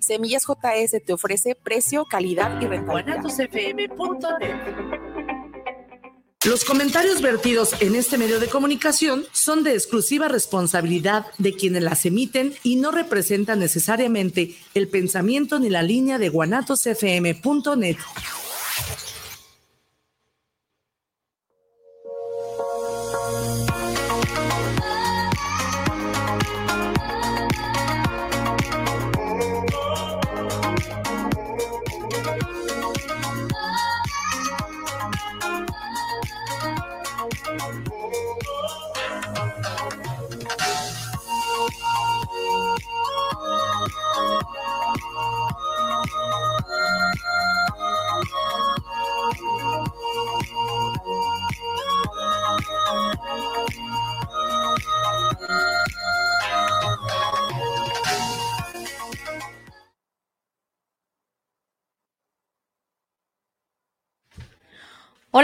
Semillas JS te ofrece precio, calidad y rentabilidad. Los comentarios vertidos en este medio de comunicación son de exclusiva responsabilidad de quienes las emiten y no representan necesariamente el pensamiento ni la línea de guanatosfm.net.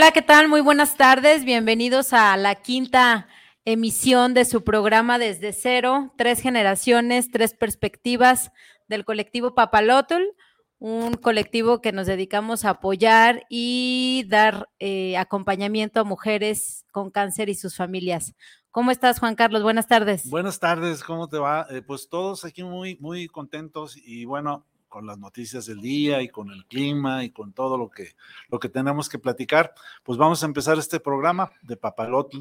Hola, ¿qué tal? Muy buenas tardes. Bienvenidos a la quinta emisión de su programa Desde Cero, tres generaciones, tres perspectivas del colectivo Papalotl, un colectivo que nos dedicamos a apoyar y dar eh, acompañamiento a mujeres con cáncer y sus familias. ¿Cómo estás, Juan Carlos? Buenas tardes. Buenas tardes, ¿cómo te va? Eh, pues todos aquí muy, muy contentos y bueno, con las noticias del día y con el clima y con todo lo que, lo que tenemos que platicar, pues vamos a empezar este programa de Papalotl.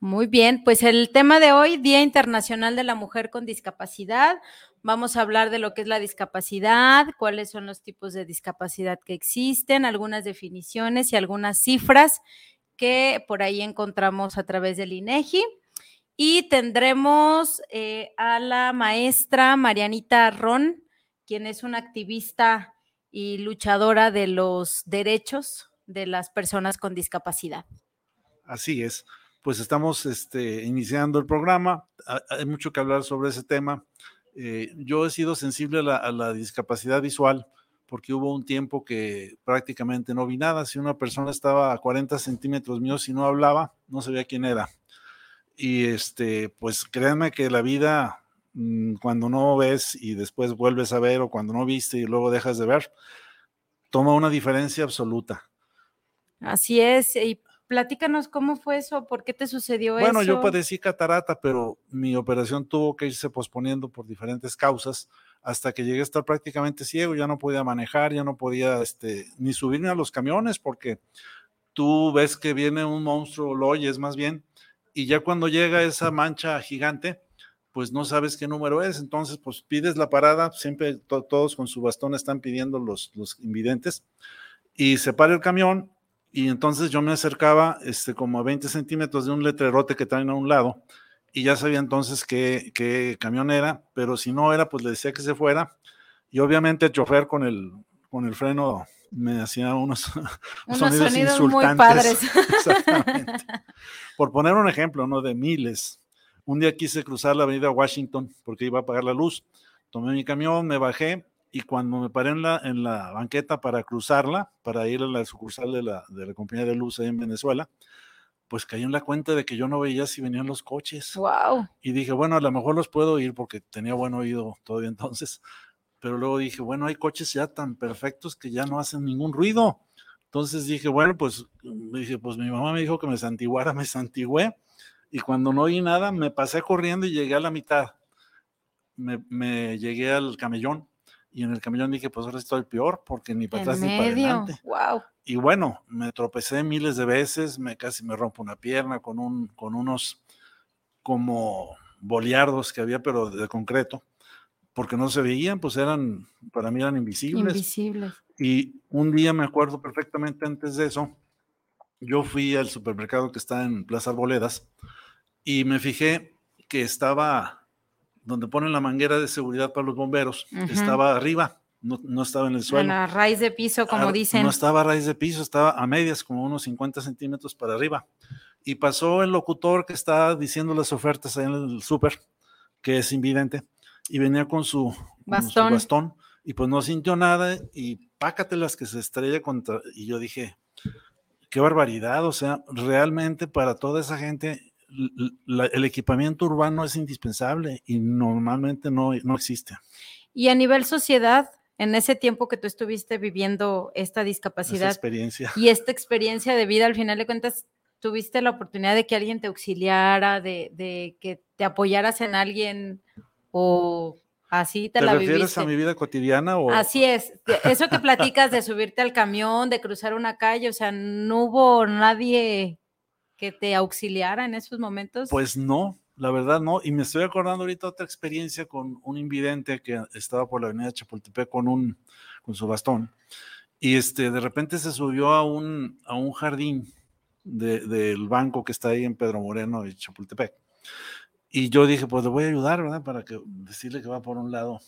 Muy bien, pues el tema de hoy, Día Internacional de la Mujer con Discapacidad. Vamos a hablar de lo que es la discapacidad, cuáles son los tipos de discapacidad que existen, algunas definiciones y algunas cifras que por ahí encontramos a través del INEGI. Y tendremos eh, a la maestra Marianita Ron, quien es una activista y luchadora de los derechos de las personas con discapacidad. Así es, pues estamos este, iniciando el programa, hay mucho que hablar sobre ese tema. Eh, yo he sido sensible a la, discapacidad visual porque hubo un tiempo que prácticamente no vi nada. Si una persona estaba a 40 centímetros míos y no hablaba, no sabía quién era. Y este, pues créanme que la vida cuando no ves y después vuelves a ver o cuando no viste y luego dejas de ver, toma una diferencia absoluta. Así es, y platícanos cómo fue eso, por qué te sucedió eso. Bueno, yo padecí catarata, pero mi operación tuvo que irse posponiendo por diferentes causas hasta que llegué a estar prácticamente ciego, ya no podía manejar, ya no podía este, ni subirme a los camiones porque tú ves que viene un monstruo, lo oyes más bien, y ya cuando llega esa mancha gigante, pues no sabes qué número es, entonces pues pides la parada, siempre todos con su bastón están pidiendo los, los invidentes, y se para el camión, y entonces yo me acercaba este, como a 20 centímetros de un letrerote que traen a un lado, y ya sabía entonces qué, qué camión era, pero si no era, pues le decía que se fuera, y obviamente el chofer con el, con el freno me hacía unos, sonidos, insultantes. Muy padres. Exactamente. Por poner un ejemplo, ¿no? De miles. Un día quise cruzar la avenida Washington porque iba a apagar la luz. Tomé mi camión, me bajé y cuando me paré en la, en la banqueta para cruzarla, para ir a la sucursal de la, de la compañía de luz ahí en Venezuela, pues caí en la cuenta de que yo no veía si venían los coches. Wow. Y dije, bueno, a lo mejor los puedo ir porque tenía buen oído todavía entonces. Pero luego dije, bueno, hay coches ya tan perfectos que ya no hacen ningún ruido. Entonces dije, bueno, pues dije, pues mi mamá me dijo que me santiguara, me santigué y cuando no oí nada, me pasé corriendo y llegué a la mitad. Me, llegué al camellón y en el camellón dije, pues ahora estoy peor porque ni para atrás ni para adelante. Wow. Y bueno, me tropecé miles de veces, me casi me rompo una pierna con, un, con unos como boleardos que había, pero de concreto, porque no se veían, pues eran, para mí eran invisibles. Invisibles. Y un día me acuerdo perfectamente antes de eso, yo fui al supermercado que está en Plaza Arboledas y me fijé que estaba donde ponen la manguera de seguridad para los bomberos, estaba arriba, no, estaba en el suelo. En la raíz de piso, como dicen. No estaba a raíz de piso, estaba a medias, como unos 50 centímetros para arriba. Y pasó el locutor que estaba diciendo las ofertas ahí en el súper, que es invidente, y venía con su bastón. su bastón, y pues no sintió nada, y pácatelas que se estrella contra. Y yo dije, qué barbaridad, o sea, realmente para toda esa gente el equipamiento urbano es indispensable y normalmente no, no existe. Y a nivel sociedad, en ese tiempo que tú estuviste viviendo esta discapacidad experiencia. y esta experiencia de vida, al final de cuentas, tuviste la oportunidad de que alguien te auxiliara, de, de que te apoyaras en alguien o así te, ¿Te la refieres viviste. a mi vida cotidiana o Así es, eso que platicas de subirte al camión, de cruzar una calle, o sea, no hubo nadie que te auxiliara en esos momentos. Pues no, la verdad no. Y me estoy acordando ahorita otra experiencia con un invidente que estaba por la avenida Chapultepec con un con su bastón. Y este, de repente se subió a un, a un jardín de- del banco que está ahí en Pedro Moreno y Chapultepec. Y yo dije, pues le voy a ayudar, ¿verdad? Para que decirle que va por un lado.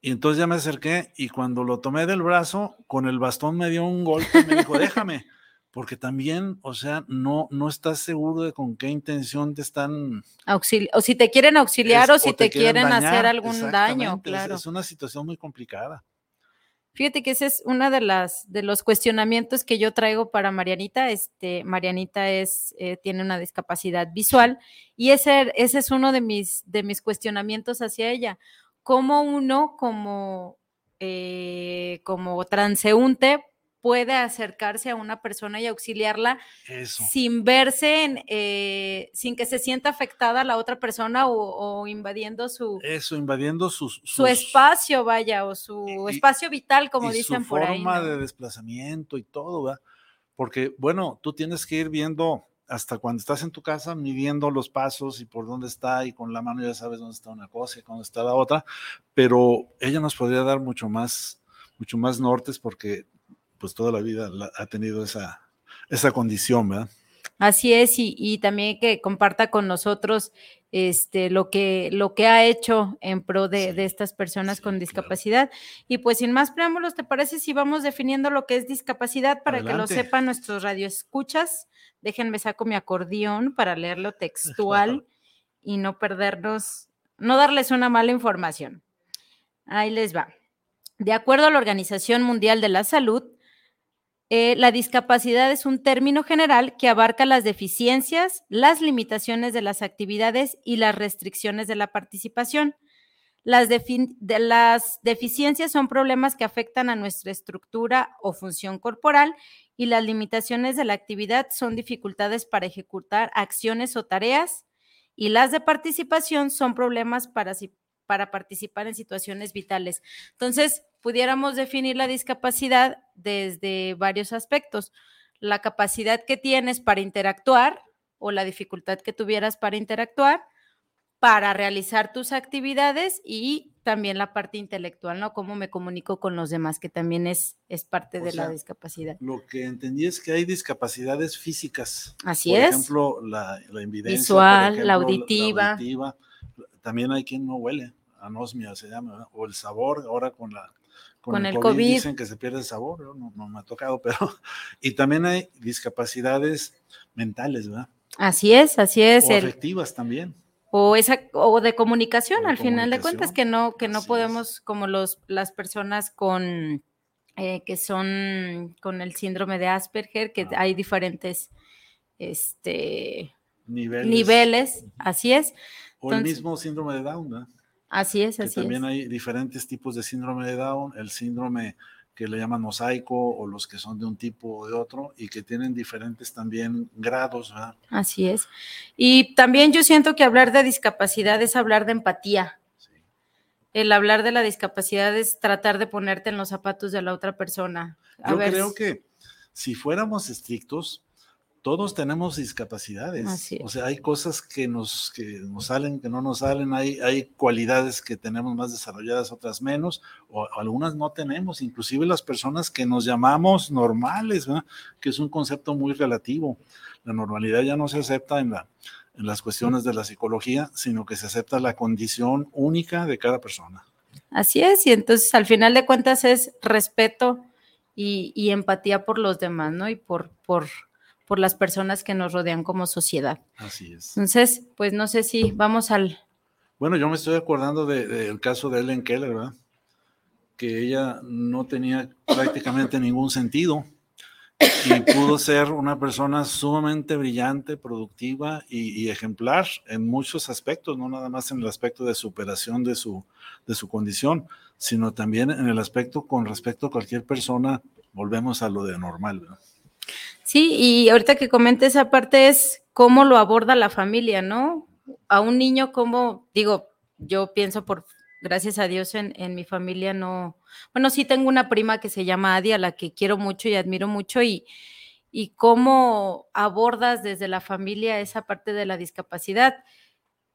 Y entonces ya me acerqué y cuando lo tomé del brazo, con el bastón me dio un golpe y me dijo, déjame, porque también, o sea, no, no estás seguro de con qué intención te están... Auxili- o si te quieren auxiliar es- o si te, quieren, hacer dañar. algún daño, Exactamente, es- claro. Es, una situación muy complicada. Fíjate que ese es uno de las de los cuestionamientos que yo traigo para Marianita. Este, Marianita es, eh, tiene una discapacidad visual y ese, ese es uno de mis, de mis cuestionamientos hacia ella. ¿Cómo uno como, eh, como transeúnte puede acercarse a una persona y auxiliarla Eso. sin verse, en, eh, sin que se sienta afectada la otra persona o, o invadiendo su, Eso, invadiendo sus, su sus- espacio, vaya, o su y- espacio vital, como y dicen su por ahí. forma ¿no? de desplazamiento y todo, ¿verdad? Porque, bueno, tú tienes que ir viendo hasta cuando estás en tu casa, midiendo los pasos y por dónde está, y con la mano ya sabes dónde está una cosa y dónde está la otra, pero ella nos podría dar mucho más, mucho más nortes porque pues toda la vida la- ha tenido esa, esa condición, ¿verdad? Así es, y, y también que comparta con nosotros este, lo, que, lo que ha hecho en pro de, Sí, de estas personas sí, con claro. discapacidad. Y pues sin más preámbulos, ¿te parece si vamos definiendo lo que es discapacidad para que lo Adelante. sepan nuestros radioescuchas? Déjenme saco mi acordeón para leerlo textual y no perdernos, no darles una mala información. Ahí les va. De acuerdo a la Organización Mundial de la Salud, eh, la discapacidad es un término general que abarca las deficiencias, las limitaciones de las actividades y las restricciones de la participación. Las, de las deficiencias son problemas que afectan a nuestra estructura o función corporal y las limitaciones de la actividad son dificultades para ejecutar acciones o tareas y las de participación son problemas para, para participar en situaciones vitales. Entonces, pudiéramos definir la discapacidad desde varios aspectos. La capacidad que tienes para interactuar o la dificultad que tuvieras para interactuar, para realizar tus actividades y también la parte intelectual, ¿no? Cómo me comunico con los demás, que también es, es parte O de la discapacidad. Lo que entendí es que hay discapacidades físicas. Así por es. ejemplo, la, la invidencia. Visual, por la ejemplo, auditiva. auditiva. También hay quien no huele, anosmia se llama, ¿verdad? o el sabor, ahora con la Con el COVID. dicen que se pierde el sabor, no, no me ha tocado, pero y también hay discapacidades mentales, ¿verdad? Así es, así es. o el- afectivas también. o esa o de comunicación O de al final de cuentas que no que no es. podemos como los las personas con eh, que son con el síndrome de Asperger que Ah. hay diferentes este Niveles. niveles así es O el mismo síndrome de Down, ¿verdad? Así es así también es hay diferentes tipos de síndrome de Down, el síndrome que le llaman mosaico o los que son de un tipo o de otro y que tienen diferentes también grados, ¿verdad? así es y también yo siento que hablar de discapacidad es hablar de empatía Sí. el hablar de la discapacidad es tratar de ponerte en los zapatos de la otra persona A Yo ver, creo que si fuéramos estrictos, todos tenemos discapacidades. Así. O sea, hay cosas que nos, que nos salen, que no nos salen, hay, hay cualidades que tenemos más desarrolladas, otras menos, o algunas no tenemos, inclusive las personas que nos llamamos normales, ¿verdad? que es un concepto muy relativo. La normalidad ya no se acepta en, la, en las cuestiones de la psicología, sino que se acepta la condición única de cada persona. Así es, y entonces al final de cuentas es respeto y, y empatía por los demás, ¿no? Y por, por, por las personas que nos rodean como sociedad. Así es. Entonces, pues no sé si vamos al... Bueno, yo me estoy acordando de- del caso de Ellen Keller, ¿verdad? Que ella no tenía prácticamente ningún sentido y pudo ser una persona sumamente brillante, productiva y, ejemplar en muchos aspectos, no nada más en el aspecto de superación de su, de su condición, sino también en el aspecto con respecto a cualquier persona, volvemos a lo de normal. Sí, y ahorita que comente esa parte es cómo lo aborda la familia, ¿no? A un niño, como, digo, yo pienso por gracias a Dios en, mi familia no, bueno, sí tengo una prima que se llama Adi, a la que quiero mucho y admiro mucho y, y cómo abordas desde la familia esa parte de la discapacidad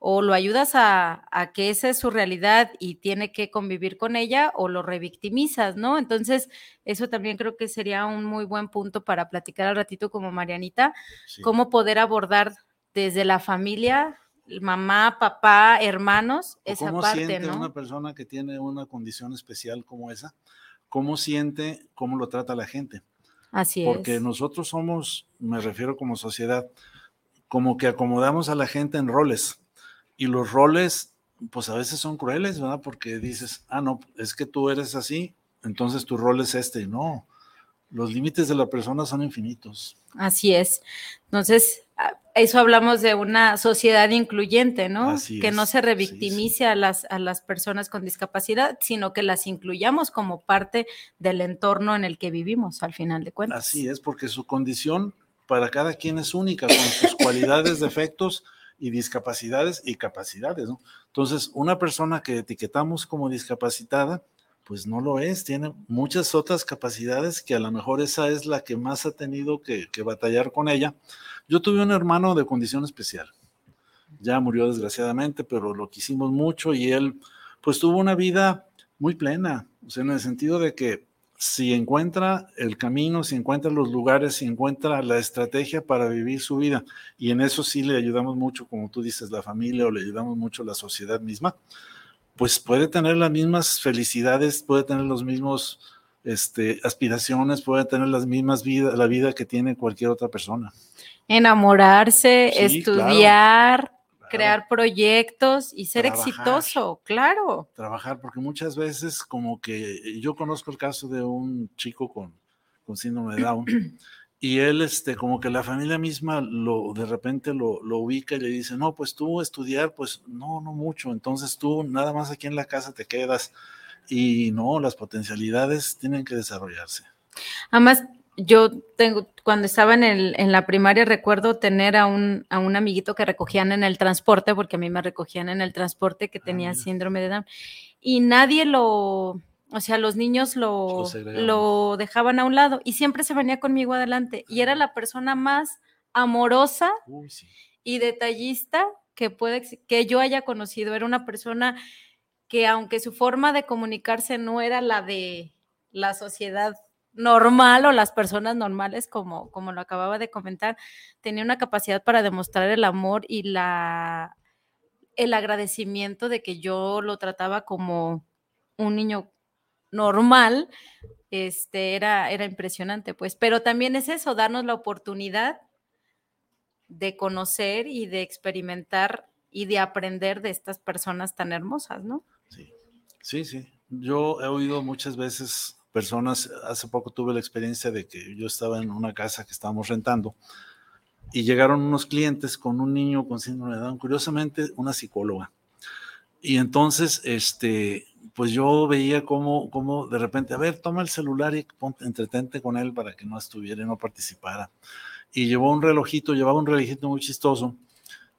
o lo ayudas a, que esa es su realidad y tiene que convivir con ella o lo revictimizas, ¿no? Entonces, eso también creo que sería un muy buen punto para platicar al ratito como Marianita, cómo poder abordar desde la familia mamá, papá, hermanos, esa ¿Cómo parte, siente ¿no? una persona que tiene una condición especial como esa? ¿Cómo siente, cómo lo trata la gente? Así es. Porque nosotros somos, me refiero como sociedad, como que acomodamos a la gente en roles. Y los roles, pues a veces son crueles, ¿verdad? Porque dices, ah, no, es que tú eres así, entonces tu rol es este. No, los límites de la persona son infinitos. Así es. Entonces, eso hablamos de una sociedad incluyente, ¿no? que no se revictimice a, las, a las personas con discapacidad, sino que las incluyamos como parte del entorno en el que vivimos, al final de cuentas. Así es, porque su condición para cada quien es única, con sus cualidades, defectos y discapacidades y capacidades. Entonces, una persona que etiquetamos como discapacitada, pues no lo es, tiene muchas otras capacidades que a lo mejor esa es la que más ha tenido que, batallar con ella. Yo tuve un hermano de condición especial, ya murió desgraciadamente, pero lo quisimos mucho y él pues tuvo una vida muy plena, o sea, en el sentido de que si encuentra el camino, si encuentra los lugares, si encuentra la estrategia para vivir su vida, y en eso sí le ayudamos mucho, como tú dices, la familia o le ayudamos mucho la sociedad misma, pues puede tener las mismas felicidades, puede tener los mismos este, aspiraciones, puede tener las mismas vidas, la vida que tiene cualquier otra persona. Enamorarse, estudiar, crear proyectos y ser exitoso, claro. Trabajar, porque muchas veces como que yo conozco el caso de un chico con, con síndrome de Down y él, este, como que la familia misma lo, de repente lo, lo, ubica y le dice, no, pues tú estudiar, pues no, no mucho, entonces tú nada más aquí en la casa te quedas y no, las potencialidades tienen que desarrollarse. Además, yo tengo, cuando estaba en, el, en la primaria recuerdo tener a un, a un amiguito que recogían en el transporte, porque a mí me recogían en el transporte que ah, tenía síndrome de Down, y nadie lo, o sea, los niños lo, lo, dejaban a un lado y siempre se venía conmigo adelante. Y era la persona más amorosa y detallista que, puede, que yo haya conocido. Era una persona que aunque su forma de comunicarse no era la de la sociedad normal o las personas normales, como, como lo acababa de comentar, tenía una capacidad para demostrar el amor y la, el agradecimiento de que yo lo trataba como un niño normal, este, era, era impresionante, pues, pero también es eso, darnos la oportunidad de conocer y de experimentar y de aprender de estas personas tan hermosas, ¿no? Sí, sí, sí. Yo he oído muchas veces personas, hace poco tuve la experiencia de que yo estaba en una casa que estábamos rentando y llegaron unos clientes con un niño con síndrome de Down, curiosamente una psicóloga. Y entonces, este, pues yo veía cómo, cómo de repente, a ver, toma el celular y entretente con él para que no estuviera y no participara. Y llevó un relojito, llevaba un relojito muy chistoso.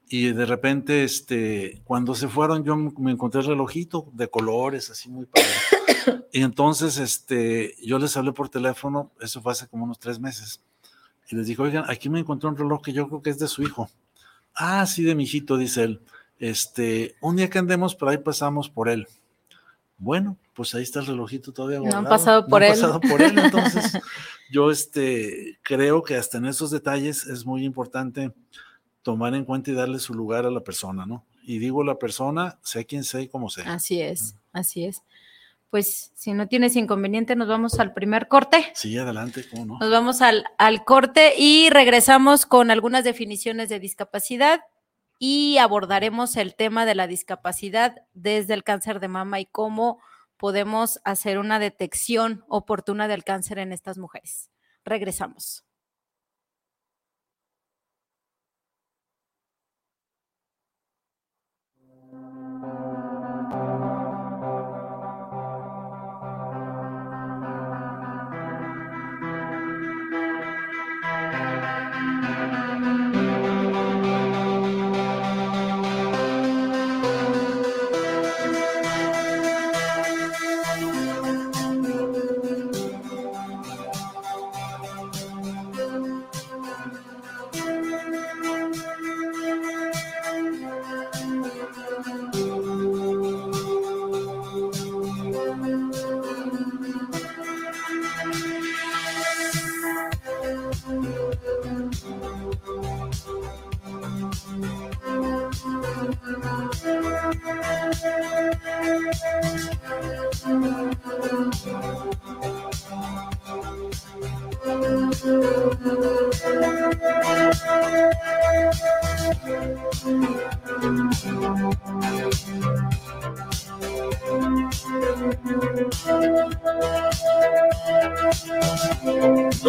Y de repente, este, cuando se fueron, yo me encontré el relojito de colores, así muy padre. Y entonces, este, yo les hablé por teléfono, eso fue hace como unos tres meses. Y les dije, oigan, aquí me encontré un reloj que yo creo que es de su hijo. Ah, sí, de mi hijito, dice él. Este, un día que andemos por ahí pasamos por él. Bueno, pues ahí está el relojito todavía. No han pasado por no él. pasado por él. Entonces, yo este, creo que hasta en esos detalles es muy importante tomar en cuenta y darle su lugar a la persona, ¿no? Y digo la persona, sea quien sea y como sea. Así es, así es. Pues si no tienes inconveniente, nos vamos al primer corte. Sí, adelante, ¿cómo no? Nos vamos al, al corte y regresamos con algunas definiciones de discapacidad y abordaremos el tema de la discapacidad desde el cáncer de mama y cómo podemos hacer una detección oportuna del cáncer en estas mujeres. Regresamos.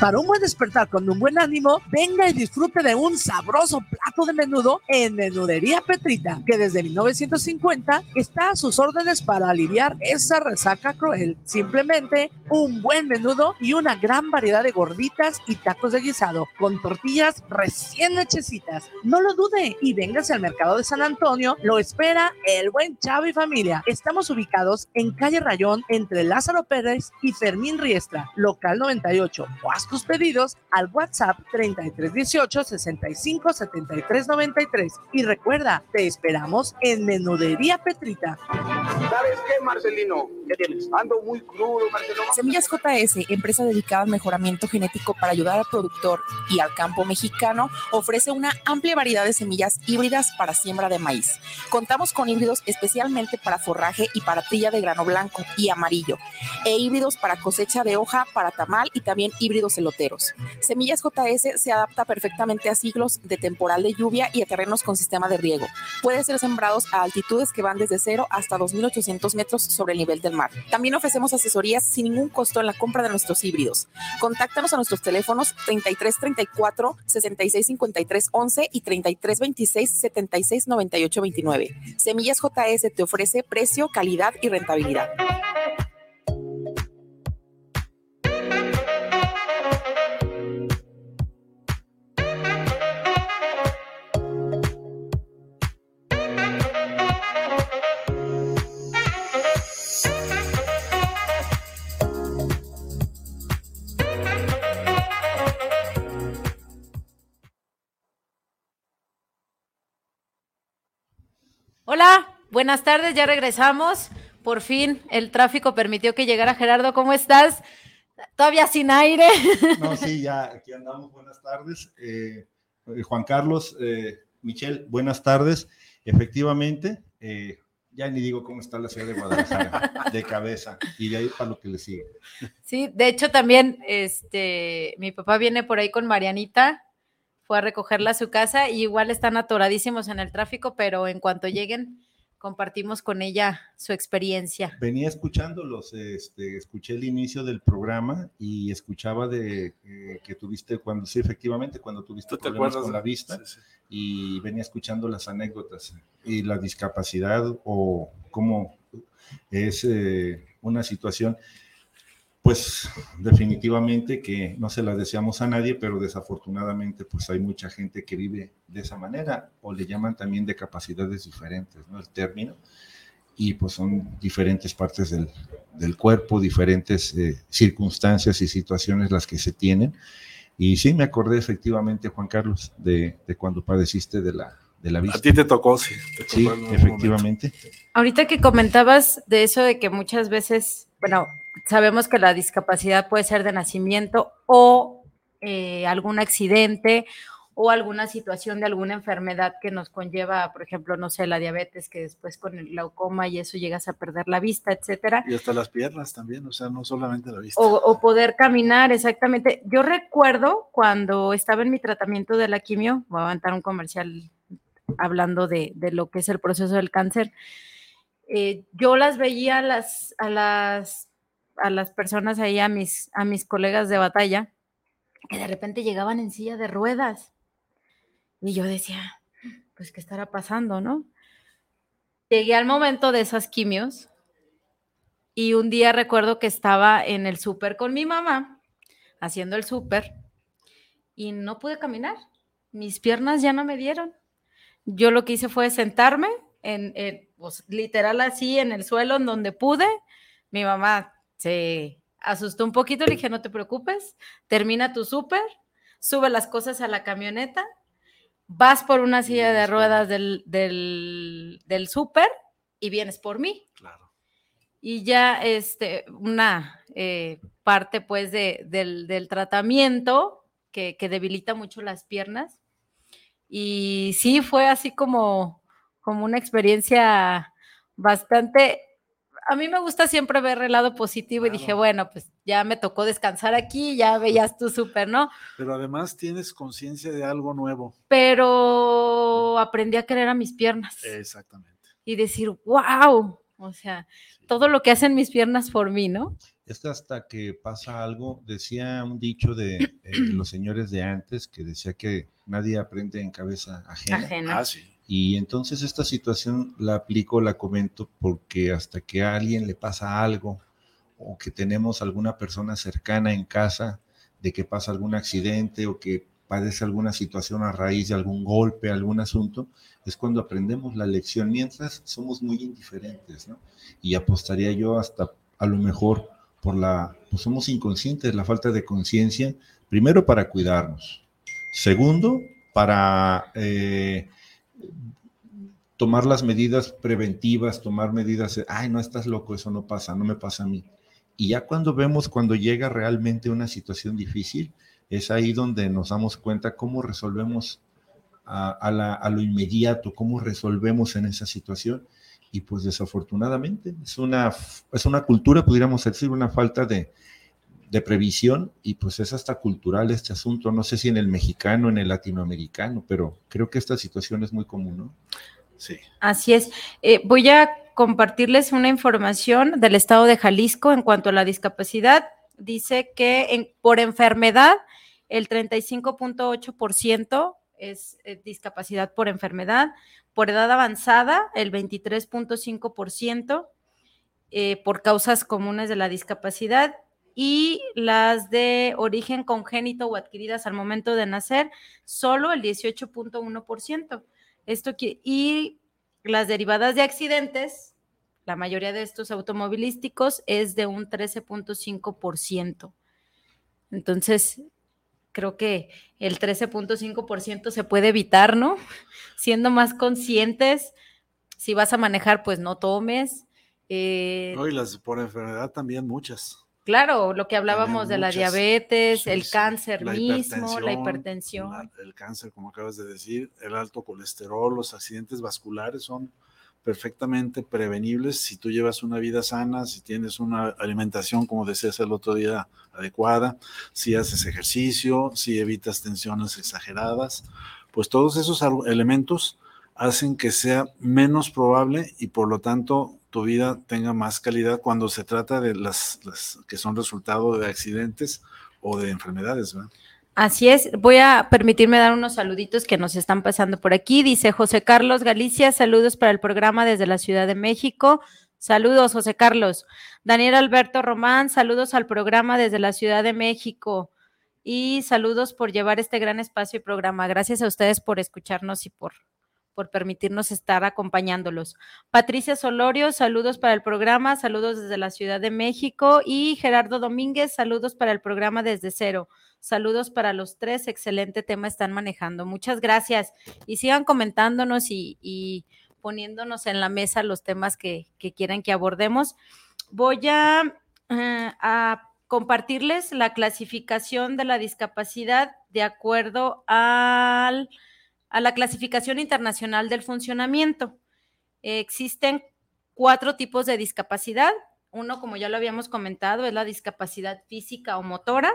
Para un buen despertar con un buen ánimo, venga y disfrute de un sabroso plato de menudo en Menudería Petrita, que desde 1950 está a sus órdenes para aliviar esa resaca cruel. Simplemente un buen menudo y una gran variedad de gorditas y tacos de guisado con tortillas recién hechecitas. No lo dude y véngase al mercado de San Antonio. Lo espera el buen Chavo y familia. Estamos ubicados en calle Rayón entre Lázaro Pérez y Fermín Riestra, local 98. O haz tus pedidos al WhatsApp 3318 65 73 93. Y recuerda, te esperamos en Menudería Petrita. ¿Sabes qué, Marcelino? ¿Qué tienes? Ando muy crudo, Marcelino. Semillas JS, empresa dedicada al mejoramiento genético para ayudar al productor y al campo mexicano, ofrece una amplia variedad de semillas híbridas para siembra de maíz. Contamos con híbridos especialmente para forraje y para trilla de grano blanco y amarillo, e híbridos para cosecha de hoja, para tamal y también híbridos eloteros. Semillas JS se adapta perfectamente a siglos de temporal de lluvia y a terrenos con sistema de riego. Puede ser sembrados a altitudes que van desde 0 hasta 2.800 metros sobre el nivel del mar. También ofrecemos asesorías sin ningún costo en la compra de nuestros híbridos. Contáctanos a nuestros teléfonos 3334 6653 11 y 3326 76 98 29. Semillas JS te ofrece precio, calidad y rentabilidad. Hola, buenas tardes, ya regresamos. Por fin el tráfico permitió que llegara Gerardo. ¿Cómo estás? Todavía sin aire. No, sí, ya aquí andamos. Buenas tardes. Eh, eh, Juan Carlos, eh, Michelle, buenas tardes. Efectivamente, eh, ya ni digo cómo está la ciudad de Guadalajara, de cabeza, y de ahí para lo que le sigue. Sí, de hecho también, este, mi papá viene por ahí con Marianita, fue a recogerla a su casa y igual están atoradísimos en el tráfico, pero en cuanto lleguen compartimos con ella su experiencia. Venía escuchándolos, este, escuché el inicio del programa y escuchaba de eh, que tuviste cuando, sí, efectivamente, cuando tuviste ¿Tú te problemas acuerdas con de- la vista Sí, sí. y venía escuchando las anécdotas y la discapacidad o cómo es eh, una situación, pues definitivamente que no se la deseamos a nadie, pero desafortunadamente pues hay mucha gente que vive de esa manera o le llaman también de capacidades diferentes, ¿no? El término. Y pues son diferentes partes del, del cuerpo, diferentes eh, circunstancias y situaciones las que se tienen. Y sí, me acordé efectivamente, Juan Carlos, de, de cuando padeciste de la, de la vista. A ti te tocó, sí. te Sí, tocó algún efectivamente. Ahorita que comentabas de eso de que muchas veces, bueno, sabemos que la discapacidad puede ser de nacimiento o eh, algún accidente o alguna situación de alguna enfermedad que nos conlleva, por ejemplo, no sé, la diabetes, que después con el glaucoma y eso llegas a perder la vista, etcétera. Y hasta las piernas también, o sea, no solamente la vista. O, o poder caminar, exactamente. Yo recuerdo cuando estaba en mi tratamiento de la quimio, voy a aventar un comercial hablando de, de lo que es el proceso del cáncer, eh, yo las veía a las, a las, a las personas ahí, a mis, a mis colegas de batalla, que de repente llegaban en silla de ruedas. Y yo decía, pues, ¿qué estará pasando, no? Llegué al momento de esas quimios y un día recuerdo que estaba en el súper con mi mamá, haciendo el súper, y no pude caminar. Mis piernas ya no me dieron. Yo lo que hice fue sentarme, en, en, pues, literal así, en el suelo, en donde pude. Mi mamá se asustó un poquito, le dije, no te preocupes, termina tu súper, sube las cosas a la camioneta, vas por una silla de ruedas del, del, del súper y vienes por mí. Claro. Y ya este, una eh, parte pues de, del, del, tratamiento que, que, debilita mucho las piernas. Y sí, fue así como, como una experiencia bastante... A mí me gusta siempre ver el lado positivo claro. y dije, bueno, pues ya me tocó descansar aquí, ya veías tú súper, ¿no? Pero además tienes conciencia de algo nuevo. Pero aprendí a querer a mis piernas. Exactamente. Y decir, wow, o sea, sí. todo lo que hacen mis piernas por mí, ¿no? Es que hasta que pasa algo, decía un dicho de eh, los señores de antes que decía que nadie aprende en cabeza ajena. ajena. Ah, sí. Y entonces esta situación la aplico, la comento, porque hasta que a alguien le pasa algo o que tenemos alguna persona cercana en casa de que pasa algún accidente o que padece alguna situación a raíz de algún golpe, algún asunto, es cuando aprendemos la lección, mientras somos muy indiferentes, ¿no? Y apostaría yo hasta a lo mejor por la, pues somos inconscientes, la falta de conciencia, primero para cuidarnos, segundo para eh, tomar las medidas preventivas, tomar medidas, ay, no estás loco, eso no pasa, no me pasa a mí. Y ya cuando vemos, cuando llega realmente una situación difícil, es ahí donde nos damos cuenta cómo resolvemos a, a, la, a lo inmediato, cómo resolvemos en esa situación. Y pues desafortunadamente es una, es una cultura, pudiéramos decir, una falta de, de previsión y pues es hasta cultural este asunto. No sé si en el mexicano, en el latinoamericano, pero creo que esta situación es muy común, ¿no? Sí. Así es. Eh, voy a compartirles una información del estado de Jalisco en cuanto a la discapacidad. Dice que en, por enfermedad el 35.8% es eh, discapacidad por enfermedad, por edad avanzada el 23.5%, eh, por causas comunes de la discapacidad y las de origen congénito o adquiridas al momento de nacer, solo el 18.1%. Esto y las derivadas de accidentes, la mayoría de estos automovilísticos es de un 13.5%. Entonces, creo que el 13.5% se puede evitar, ¿no? Siendo más conscientes, si vas a manejar, pues no tomes. Eh, no, y las por enfermedad también muchas. Claro, lo que hablábamos de la diabetes, sí, el cáncer la mismo, la hipertensión. La, el cáncer, como acabas de decir, el alto colesterol, los accidentes vasculares son perfectamente prevenibles si tú llevas una vida sana, si tienes una alimentación, como decías el otro día, adecuada, si haces ejercicio, si evitas tensiones exageradas, pues todos esos elementos hacen que sea menos probable y por lo tanto tu vida tenga más calidad cuando se trata de las, que son resultado de accidentes o de enfermedades. ¿verdad? Así es, voy a permitirme dar unos saluditos que nos están pasando por aquí. Dice José Carlos Galicia, saludos para el programa desde la Ciudad de México. Saludos, José Carlos. Daniel Alberto Román, saludos al programa desde la Ciudad de México. Y saludos por llevar este gran espacio y programa. Gracias a ustedes por escucharnos y por por permitirnos estar acompañándolos. Patricia Solorio, saludos para el programa, saludos desde la Ciudad de México. Y Gerardo Domínguez, saludos para el programa desde cero. Saludos para los tres, excelente tema están manejando. Muchas gracias. Y sigan comentándonos y, poniéndonos en la mesa los temas que, que quieren que abordemos. Voy a, eh, a compartirles la clasificación de la discapacidad de acuerdo al a la clasificación internacional del funcionamiento. existen cuatro tipos de discapacidad. Uno, como ya lo habíamos comentado, es la discapacidad física o motora.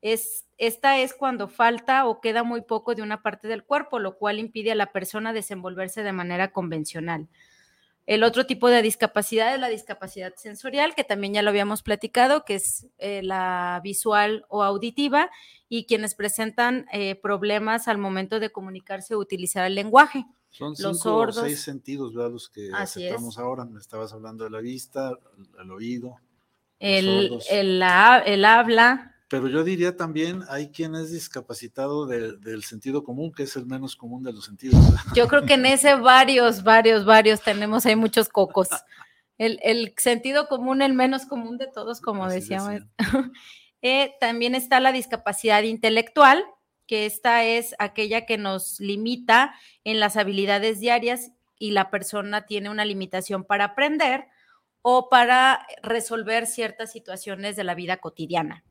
Es, esta es cuando falta o queda muy poco de una parte del cuerpo, lo cual impide a la persona desenvolverse de manera convencional. El otro tipo de discapacidad es la discapacidad sensorial, que también ya lo habíamos platicado, que es eh, la visual o auditiva, y quienes presentan eh, problemas al momento de comunicarse o utilizar el lenguaje. Son los cinco o seis sentidos, ¿verdad? Los que aceptamos ahora. Me estabas hablando de la vista, el, oído. El, el, el habla, pero yo diría también, hay quien es discapacitado del sentido común, que es el menos común de los sentidos. Yo creo que en ese varios, varios, varios tenemos, hay muchos cocos. El, sentido común, el menos común de todos, como decíamos. Eh, también está la discapacidad intelectual, que esta es aquella que nos limita en las habilidades diarias y la persona tiene una limitación para aprender o para resolver ciertas situaciones de la vida cotidiana.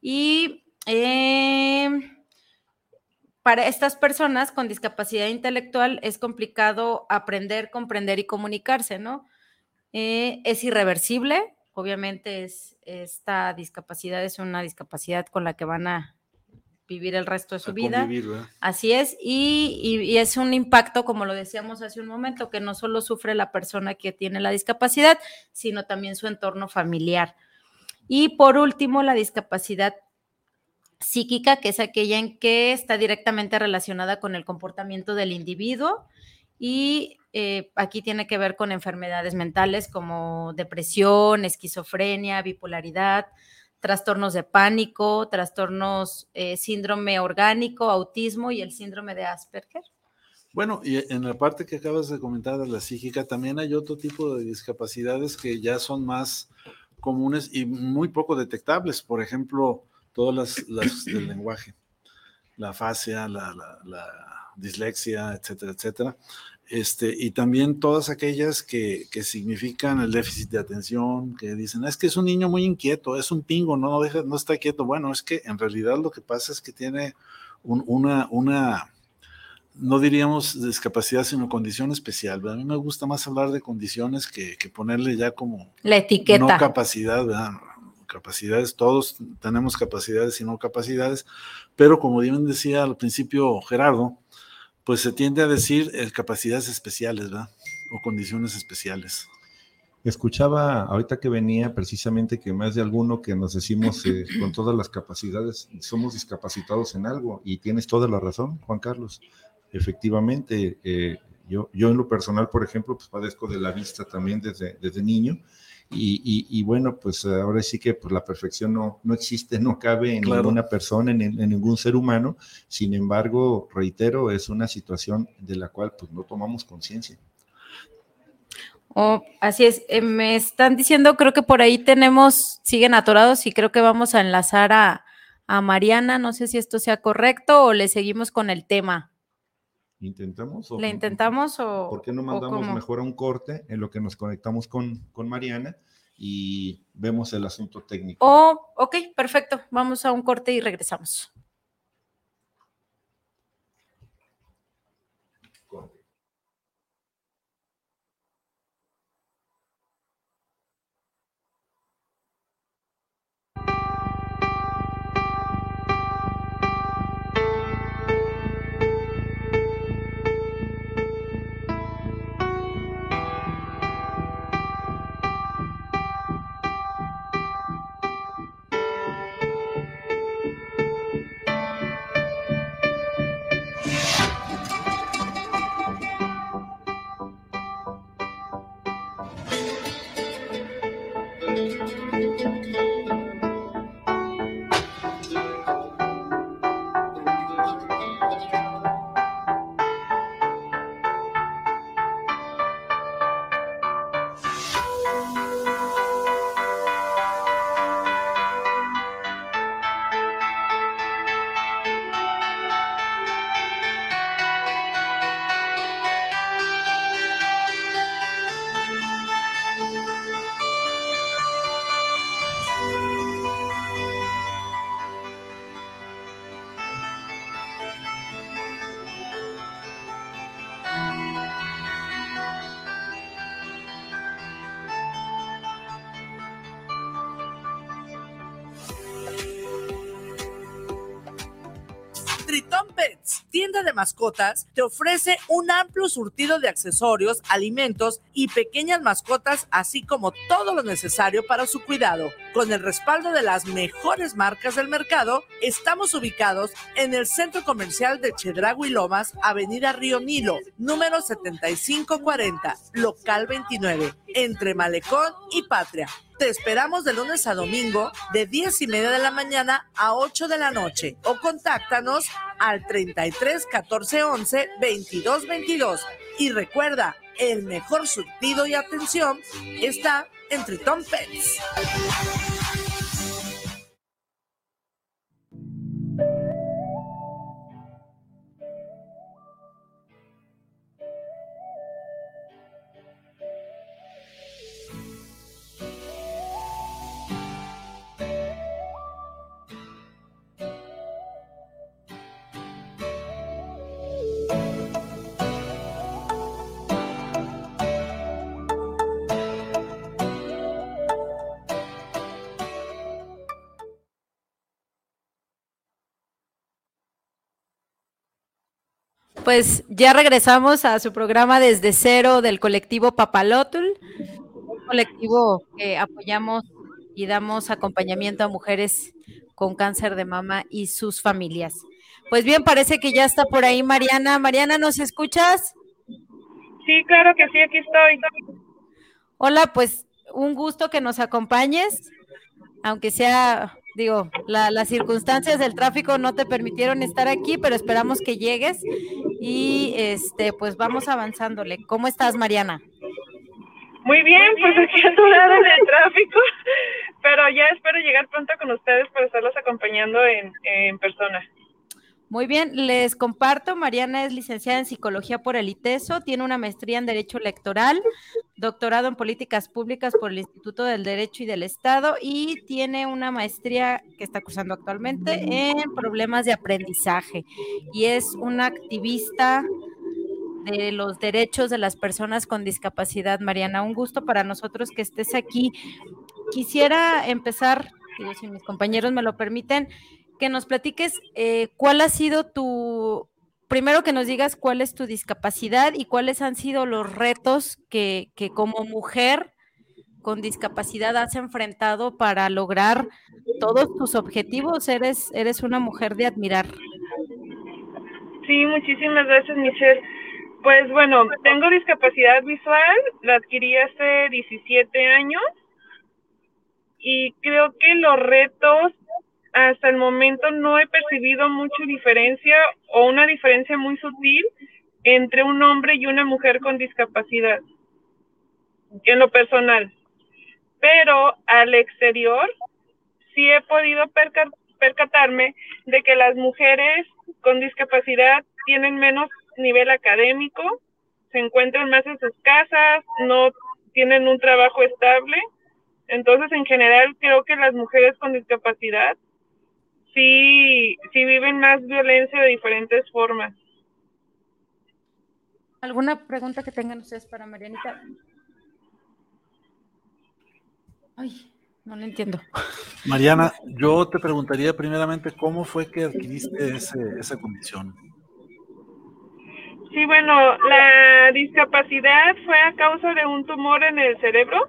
Y em, para estas personas con discapacidad intelectual es complicado aprender, comprender y comunicarse, ¿no? Eh, es irreversible, obviamente es, esta discapacidad es una discapacidad con la que van a vivir el resto de su vida. Así es, y, y, es un impacto, como lo decíamos hace un momento, que no solo sufre la persona que tiene la discapacidad, sino también su entorno familiar. Y por último, la discapacidad psíquica, que es aquella en que está directamente relacionada con el comportamiento del individuo y eh, aquí tiene que ver con enfermedades mentales como depresión, esquizofrenia, bipolaridad, trastornos de pánico, trastornos eh, síndrome orgánico, autismo y el síndrome de Asperger. Bueno, y en la parte que acabas de comentar de la psíquica, también hay otro tipo de discapacidades que ya son más comunes y muy poco detectables. Por ejemplo, todas las, del lenguaje, la fascia, la, dislexia, etcétera, etcétera. Este, y también todas aquellas que, significan el déficit de atención, que dicen, es que es un niño muy inquieto, es un pingo, no, deja, no está quieto. Bueno, es que en realidad lo que pasa es que tiene una, una no diríamos discapacidad, sino condición especial. A mí me gusta más hablar de condiciones que, ponerle ya como la etiqueta. No capacidad, capacidades, todos tenemos capacidades y no capacidades, pero como bien decía al principio Gerardo, pues se tiende a decir eh, capacidades especiales, ¿verdad? O condiciones especiales. Escuchaba ahorita que venía precisamente que más de alguno que nos decimos eh, con todas las capacidades somos discapacitados en algo y tienes toda la razón, Juan Carlos efectivamente, eh, yo, yo en lo personal, por ejemplo, pues padezco de la vista también desde, desde niño. Y, bueno, pues ahora sí que pues, la perfección no, no existe, no cabe en ninguna persona, en, ningún ser humano. Sin embargo, reitero, es una situación de la cual pues no tomamos conciencia. Oh, así es, eh, me están diciendo, creo que por ahí tenemos, siguen atorados y creo que vamos a enlazar a, a Mariana, no sé si esto sea correcto o le seguimos con el tema. ¿Intentamos? ¿Le intentamos o...? ¿Por qué no mandamos mejor a un corte en lo que nos conectamos con, con Mariana y vemos el asunto técnico? Oh, ok, perfecto. Vamos a un corte y regresamos. De mascotas, te ofrece un amplio surtido de accesorios, alimentos y pequeñas mascotas, así como todo lo necesario para su cuidado. Con el respaldo de las mejores marcas del mercado, estamos ubicados en el centro comercial de Chedragui Lomas, Avenida Río Nilo, número 7540, local 29, entre Malecón y Patria. Te esperamos de lunes a domingo de 10 y media de la mañana a 8 de la noche o contáctanos al 33 14 11 22 22. Y recuerda, el mejor surtido y atención está en Triton Pets. Pues ya regresamos a su programa desde cero del colectivo Papalotul, un colectivo que apoyamos y damos acompañamiento a mujeres con cáncer de mama y sus familias. Pues bien, parece que ya está por ahí Mariana. Mariana, ¿nos escuchas? Sí, claro que sí, aquí estoy. Hola, pues un gusto que nos acompañes, aunque sea digo, las circunstancias del tráfico no te permitieron estar aquí, pero esperamos que llegues y este, pues vamos avanzándole. ¿Cómo estás, Mariana? Muy bien, pues aquí atorada en el tráfico, pero ya espero llegar pronto con ustedes para estarlos acompañando en, en persona. Muy bien, les comparto, Mariana es licenciada en Psicología por el ITESO, tiene una maestría en Derecho Electoral, doctorado en Políticas Públicas por el Instituto del Derecho y del Estado y tiene una maestría que está cursando actualmente en problemas de aprendizaje y es una activista de los derechos de las personas con discapacidad. Mariana, un gusto para nosotros que estés aquí. Quisiera empezar, si mis compañeros me lo permiten, que nos platiques eh, cuál ha sido tu, primero que nos digas cuál es tu discapacidad y cuáles han sido los retos que, que como mujer con discapacidad has enfrentado para lograr todos tus objetivos. Eres, eres una mujer de admirar. Sí, muchísimas gracias, Michelle. Pues bueno, tengo discapacidad visual, la adquirí hace 17 años y creo que los retos hasta el momento no he percibido mucha diferencia o una diferencia muy sutil entre un hombre y una mujer con discapacidad en lo personal. Pero al exterior sí he podido percatarme de que las mujeres con discapacidad tienen menos nivel académico, se encuentran más en sus casas, no tienen un trabajo estable. Entonces, en general, creo que las mujeres con discapacidad sí, sí viven más violencia de diferentes formas. ¿Alguna pregunta que tengan ustedes para Marianita? Ay, no lo entiendo. Mariana, yo te preguntaría primeramente cómo fue que adquiriste ese, esa condición. Sí, bueno, la discapacidad fue a causa de un tumor en el cerebro.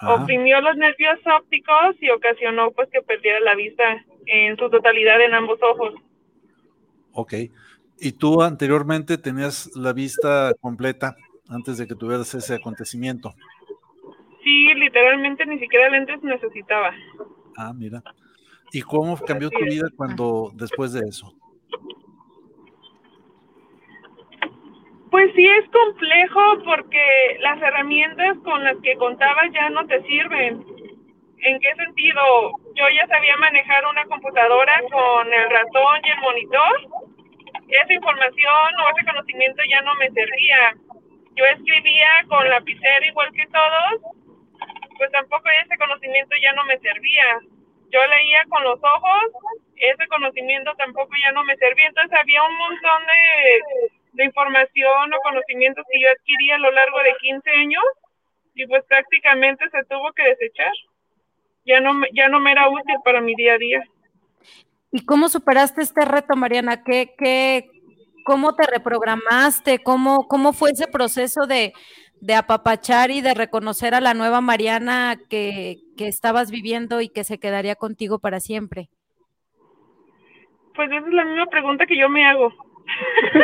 Oprimió los nervios ópticos y ocasionó pues que perdiera la vista en su totalidad en ambos ojos. Ok. ¿Y tú anteriormente tenías la vista completa antes de que tuvieras ese acontecimiento? Sí, literalmente ni siquiera lentes necesitaba. Ah, mira. ¿Y cómo cambió tu vida cuando después de eso? Pues sí es complejo porque las herramientas con las que contaba ya no te sirven. ¿En qué sentido? Yo ya sabía manejar una computadora con el ratón y el monitor. Esa información o ese conocimiento ya no me servía. Yo escribía con lapicera igual que todos, pues tampoco ese conocimiento ya no me servía. Yo leía con los ojos, ese conocimiento tampoco ya no me servía. Entonces había un montón de, de información o conocimientos que yo adquirí a lo largo de 15 años y pues prácticamente se tuvo que desechar ya no, ya no me era útil para mi día a día. ¿Y cómo superaste este reto, Mariana? ¿Qué, qué, ¿Cómo te reprogramaste? ¿Cómo, cómo fue ese proceso de, de apapachar y de reconocer a la nueva Mariana que, que estabas viviendo y que se quedaría contigo para siempre? Pues esa es la misma pregunta que yo me hago. es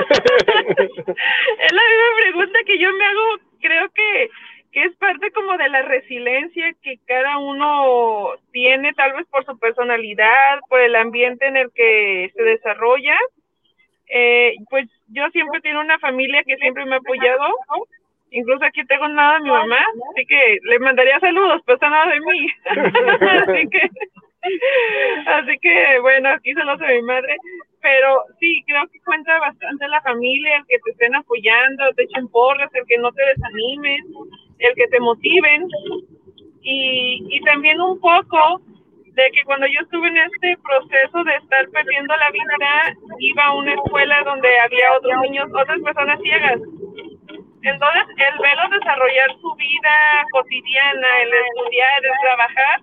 la misma pregunta que yo me hago. Creo que, que es parte como de la resiliencia que cada uno tiene, tal vez por su personalidad, por el ambiente en el que se desarrolla. Eh, pues yo siempre tengo una familia que siempre me ha apoyado Incluso aquí tengo nada de mi mamá, así que le mandaría saludos, pero está nada de mí. así que, así que, bueno, aquí saludos de mi madre. Pero sí, creo que cuenta bastante la familia, el que te estén apoyando, te echen porras, el que no te desanimen, el que te motiven. Y, y también un poco de que cuando yo estuve en este proceso de estar perdiendo la vida, iba a una escuela donde había otros niños, otras personas ciegas entonces, el verlo desarrollar su vida cotidiana, el estudiar, el trabajar,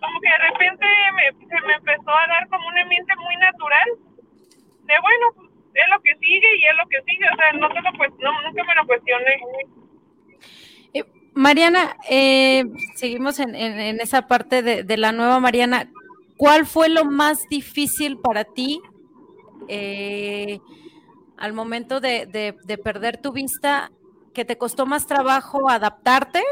como que de repente me, se me empezó a dar como un ambiente muy natural de, bueno, es lo que sigue y es lo que sigue, o sea, no te lo, pues, no, nunca me lo cuestioné. Mariana, eh, seguimos en, esa parte de, la nueva Mariana. ¿Cuál fue lo más difícil para ti eh, al momento de, de, de, perder tu vista que te costó más trabajo adaptarte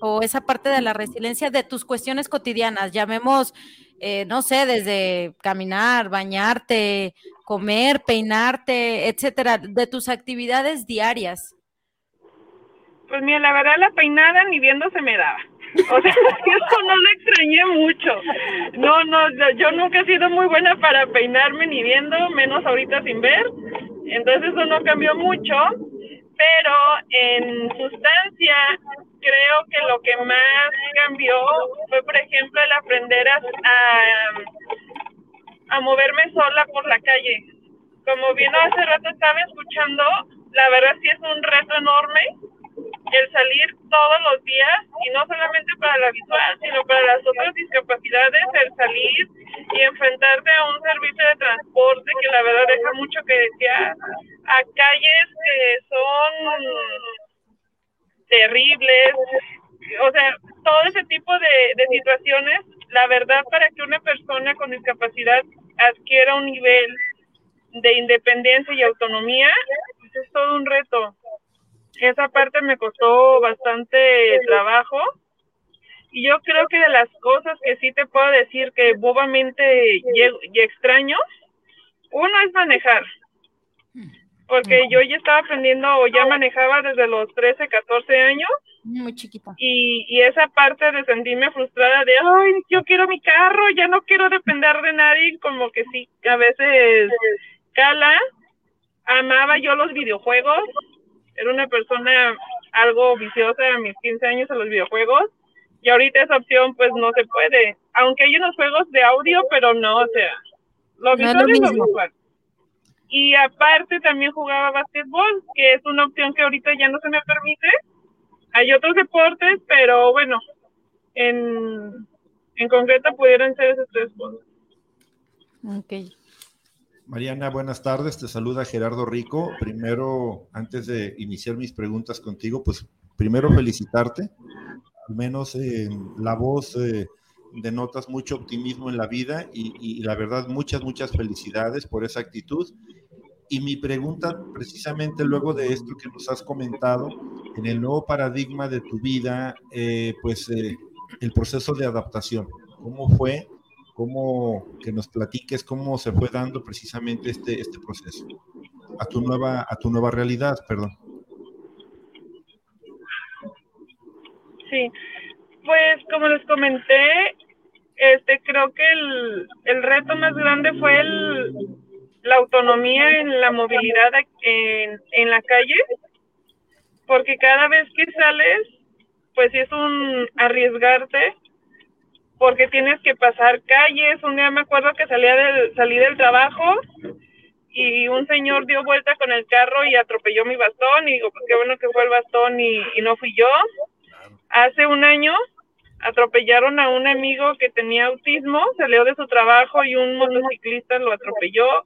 o esa parte de la resiliencia de tus cuestiones cotidianas, llamemos, eh, no sé, desde caminar, bañarte, comer, peinarte, etcétera, de tus actividades diarias? Pues mira, la verdad la peinada ni viendo se me daba. O sea, eso no lo extrañé mucho. No, no, yo nunca he sido muy buena para peinarme ni viendo, menos ahorita sin ver. Entonces eso no cambió mucho pero en sustancia creo que lo que más cambió fue, por ejemplo, el aprender a, a, moverme sola por la calle. Como vino hace rato estaba escuchando, la verdad sí es un reto enorme el salir todos los días y no solamente para la visual, sino para las otras discapacidades, el salir y enfrentarte a un servicio de transporte que la verdad deja mucho que decía a calles que son terribles, o sea, todo ese tipo de, de situaciones, la verdad para que una persona con discapacidad adquiera un nivel de independencia y autonomía, pues es todo un reto. Esa parte me costó bastante trabajo. Y yo creo que de las cosas que sí te puedo decir que bobamente y extraño, uno es manejar porque yo ya estaba aprendiendo o ya manejaba desde los 13, 14 años. Muy chiquita. Y, y esa parte de sentirme frustrada de, ay, yo quiero mi carro, ya no quiero depender de nadie, como que sí, a veces cala. Amaba yo los videojuegos, era una persona algo viciosa a mis 15 años a los videojuegos, y ahorita esa opción pues no se puede, aunque hay unos juegos de audio, pero no, o sea, lo visual es lo visual y aparte también jugaba básquetbol, que es una opción que ahorita ya no se me permite. Hay otros deportes, pero bueno, en, en concreto pudieran ser esos tres cosas. Ok. Mariana, buenas tardes. Te saluda Gerardo Rico. Primero, antes de iniciar mis preguntas contigo, pues primero felicitarte. Al menos en la voz eh, denotas mucho optimismo en la vida y, y, la verdad muchas, muchas felicidades por esa actitud. Y mi pregunta, precisamente luego de esto que nos has comentado, en el nuevo paradigma de tu vida, eh, pues eh, el proceso de adaptación, ¿cómo fue? ¿Cómo que nos platiques cómo se fue dando precisamente este, este proceso a tu nueva, a tu nueva realidad, perdón? Sí, pues como les comenté, este creo que el, el reto más grande fue el la autonomía en la movilidad en, en la calle, porque cada vez que sales, pues es un arriesgarte, porque tienes que pasar calles. Un día me acuerdo que salía del, salí del trabajo y un señor dio vuelta con el carro y atropelló mi bastón y digo, pues qué bueno que fue el bastón y, y no fui yo. Hace un año atropellaron a un amigo que tenía autismo, salió de su trabajo y un motociclista lo atropelló.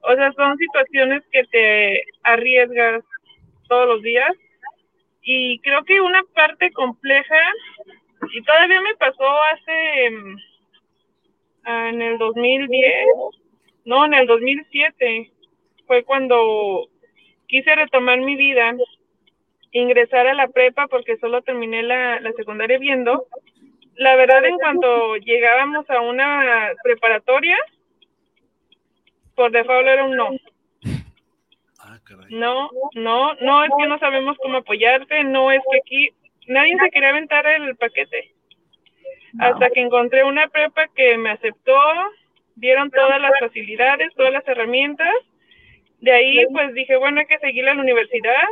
O sea, son situaciones que te arriesgas todos los días. Y creo que una parte compleja, y todavía me pasó hace, mm, en el 2010, no, en el 2007, fue cuando quise retomar mi vida, ingresar a la prepa porque solo terminé la, la secundaria viendo. La verdad, en cuanto llegábamos a una preparatoria, por default era un no. No, no, no es que no sabemos cómo apoyarte, no es que aquí nadie se quería aventar el paquete. Hasta que encontré una prepa que me aceptó, dieron todas las facilidades, todas las herramientas. De ahí pues dije, bueno, hay que seguir a la universidad.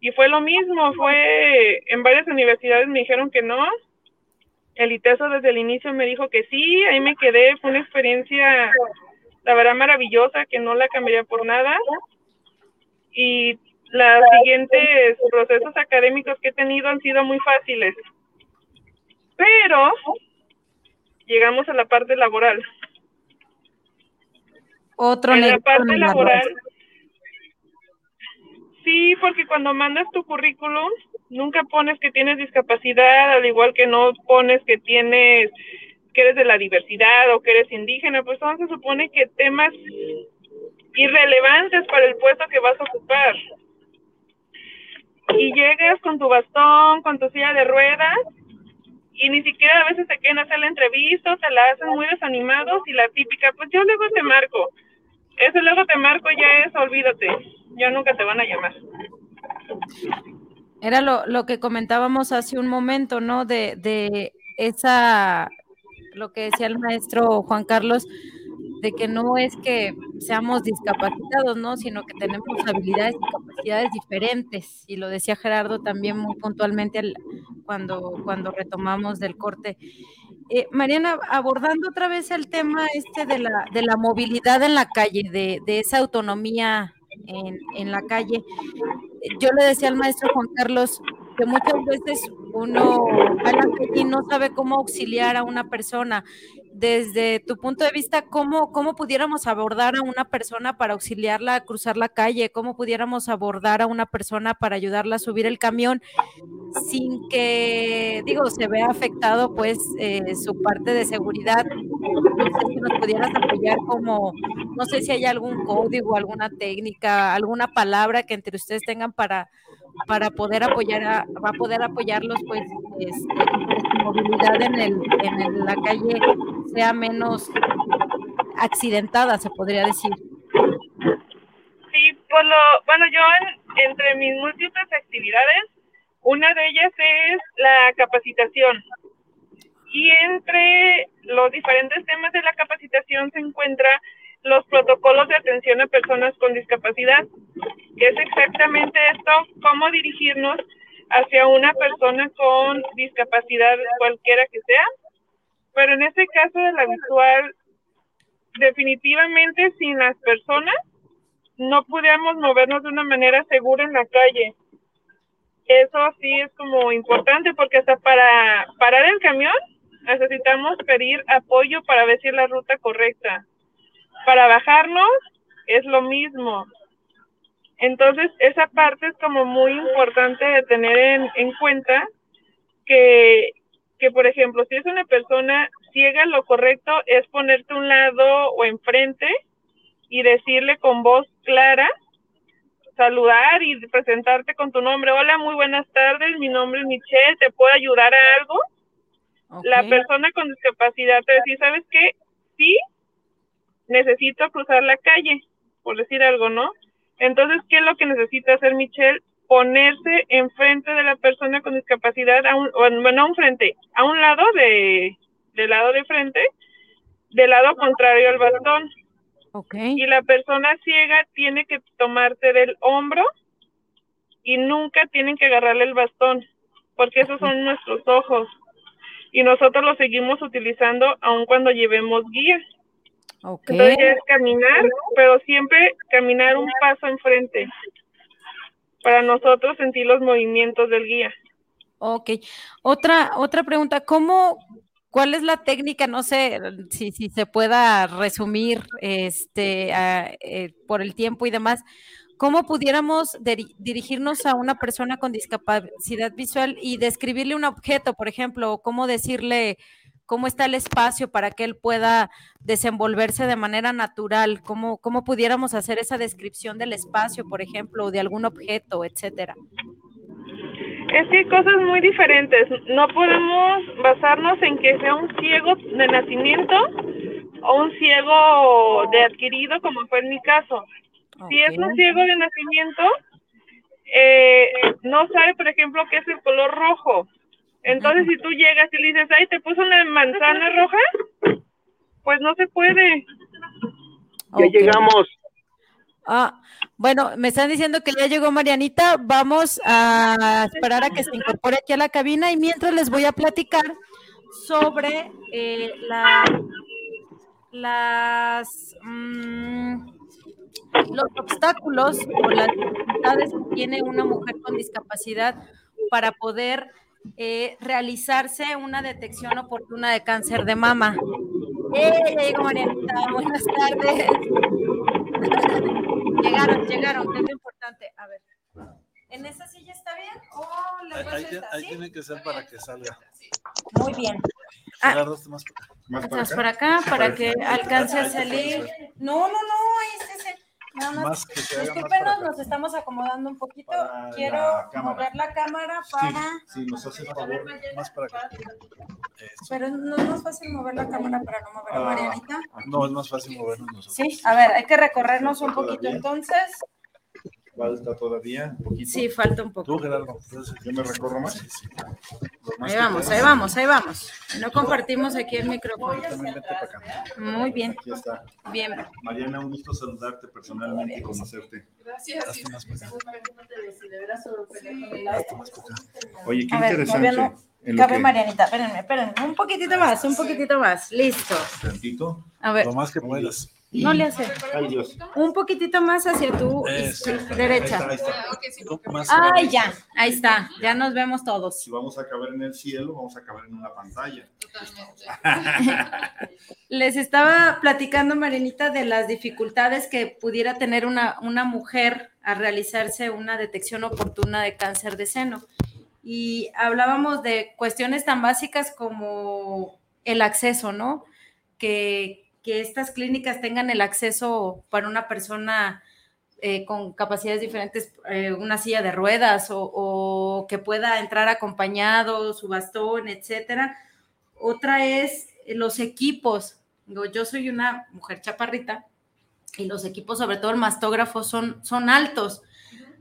Y fue lo mismo, fue en varias universidades me dijeron que no. El ITESO desde el inicio me dijo que sí, ahí me quedé, fue una experiencia, la verdad, maravillosa, que no la cambiaría por nada. Y los siguientes procesos académicos que he tenido han sido muy fáciles. Pero llegamos a la parte laboral. Otro en la parte laboral. Sí, porque cuando mandas tu currículum, nunca pones que tienes discapacidad, al igual que no pones que tienes que eres de la diversidad o que eres indígena, pues son se supone que temas irrelevantes para el puesto que vas a ocupar. Y llegas con tu bastón, con tu silla de ruedas y ni siquiera a veces te quieren hacer la entrevista, te la hacen muy desanimados y la típica, pues yo luego te marco. Eso luego te marco ya es, olvídate, ya nunca te van a llamar. Era lo, lo que comentábamos hace un momento, ¿no? De, de esa, lo que decía el maestro Juan Carlos, de que no es que seamos discapacitados, ¿no? Sino que tenemos habilidades y capacidades diferentes. Y lo decía Gerardo también muy puntualmente cuando, cuando retomamos del corte. Eh, Mariana, abordando otra vez el tema este de la, de la movilidad en la calle, de, de esa autonomía en, en la calle, yo le decía al maestro Juan Carlos que muchas veces uno y no sabe cómo auxiliar a una persona desde tu punto de vista, ¿cómo, ¿cómo pudiéramos abordar a una persona para auxiliarla a cruzar la calle? ¿Cómo pudiéramos abordar a una persona para ayudarla a subir el camión sin que, digo, se vea afectado pues eh, su parte de seguridad? No sé si nos pudieras apoyar como, no sé si hay algún código, alguna técnica, alguna palabra que entre ustedes tengan para para poder apoyar a, va a poder apoyarlos pues este, su movilidad en el en la calle sea menos accidentada se podría decir. Sí por lo bueno yo entre mis múltiples actividades una de ellas es la capacitación. Y entre los diferentes temas de la capacitación se encuentra los protocolos de atención a personas con discapacidad, que es exactamente esto, cómo dirigirnos hacia una persona con discapacidad cualquiera que sea. Pero en este caso de la visual, definitivamente sin las personas no pudiéramos movernos de una manera segura en la calle. Eso sí es como importante porque hasta para parar el camión necesitamos pedir apoyo para es la ruta correcta para bajarnos es lo mismo. Entonces, esa parte es como muy importante de tener en, en cuenta que, que, por ejemplo, si es una persona ciega, lo correcto es ponerte a un lado o enfrente y decirle con voz clara, saludar y presentarte con tu nombre. Hola, muy buenas tardes, mi nombre es Michelle, ¿te puedo ayudar a algo? La persona con discapacidad te dice, ¿sabes qué? Sí, necesito cruzar la calle, por decir algo, ¿no? Entonces, ¿qué es lo que necesita hacer Michelle? Ponerse enfrente de la persona con discapacidad, a un, bueno, no enfrente, a un lado de, del lado de frente, del lado contrario al bastón. Okay. Y la persona ciega tiene que tomarse del hombro y nunca tienen que agarrarle el bastón, porque esos son nuestros ojos. Y nosotros los seguimos utilizando aun cuando llevemos guías. Entonces es caminar, pero siempre caminar un paso enfrente para nosotros sentir los movimientos del guía. Ok. Otra, otra pregunta, ¿cómo, cuál es la técnica? No sé si, si se pueda resumir este, eh, por el tiempo y demás. ¿Cómo pudiéramos dirigirnos a una persona con discapacidad visual y describirle un objeto, por ejemplo, o cómo decirle cómo está el espacio para que él pueda desenvolverse de manera natural? ¿Cómo, cómo pudiéramos hacer esa descripción del espacio, por ejemplo, o de algún objeto, etcétera? Es que hay cosas muy diferentes. No podemos basarnos en que sea un ciego de nacimiento o un ciego de adquirido, como fue en mi caso. Si es un ciego de nacimiento, eh, no sabe, por ejemplo, qué es el color rojo. Entonces, si tú llegas y le dices, ay, te puso una manzana roja, pues no se puede. Ya llegamos. Ah, bueno, me están diciendo que ya llegó Marianita. Vamos a esperar a que se incorpore aquí a la cabina y mientras les voy a platicar sobre eh, la, las mm, los obstáculos o las dificultades que tiene una mujer con discapacidad para poder eh, realizarse una detección oportuna de cáncer de mama. ¡Eh! Ya llegó Marianita, buenas tardes. llegaron, llegaron, que es lo importante. A ver, ¿en esa silla está bien? Oh, ahí, ahí, ahí tiene que ser para que salga. Muy bien. Ah, más, más para, acá, para, acá, para que alcance a salir. No, no, no, ahí está ese. Nada más, discúlpenos, nos estamos acomodando un poquito. Quiero mover la cámara para. Sí, nos hace favor, más para acá. Pero no es más fácil mover la cámara para no mover a ah, Marianita. No, es más fácil movernos nosotros. Sí, a ver, hay que recorrernos un poquito entonces. Falta todavía un poquito. Sí, falta un poco. Tú, Gerardo, yo me recorro más. Ahí vamos, ahí vamos, ahí vamos. No compartimos aquí el micrófono. Muy bien. Aquí está. Bien. Mariana, un gusto saludarte personalmente y conocerte. Gracias. Oye, qué interesante. Cabe Marianita, espérenme, espérenme. Un poquitito más, un poquitito más. Listo. Tantito. A ver. Lo más que puedas. No le hace. Ay, Dios. Un poquitito más hacia tu derecha. Ahí ya, ahí está. Ya nos vemos todos. Si vamos a caber en el cielo, vamos a caber en una pantalla. Les estaba platicando, Marinita, de las dificultades que pudiera tener una, una mujer a realizarse una detección oportuna de cáncer de seno. Y hablábamos de cuestiones tan básicas como el acceso, ¿no? Que, que estas clínicas tengan el acceso para una persona eh, con capacidades diferentes, eh, una silla de ruedas o, que pueda entrar acompañado, su bastón, etcétera. Otra es los equipos. Yo soy una mujer chaparrita y los equipos, sobre todo el mastógrafo, son, son altos.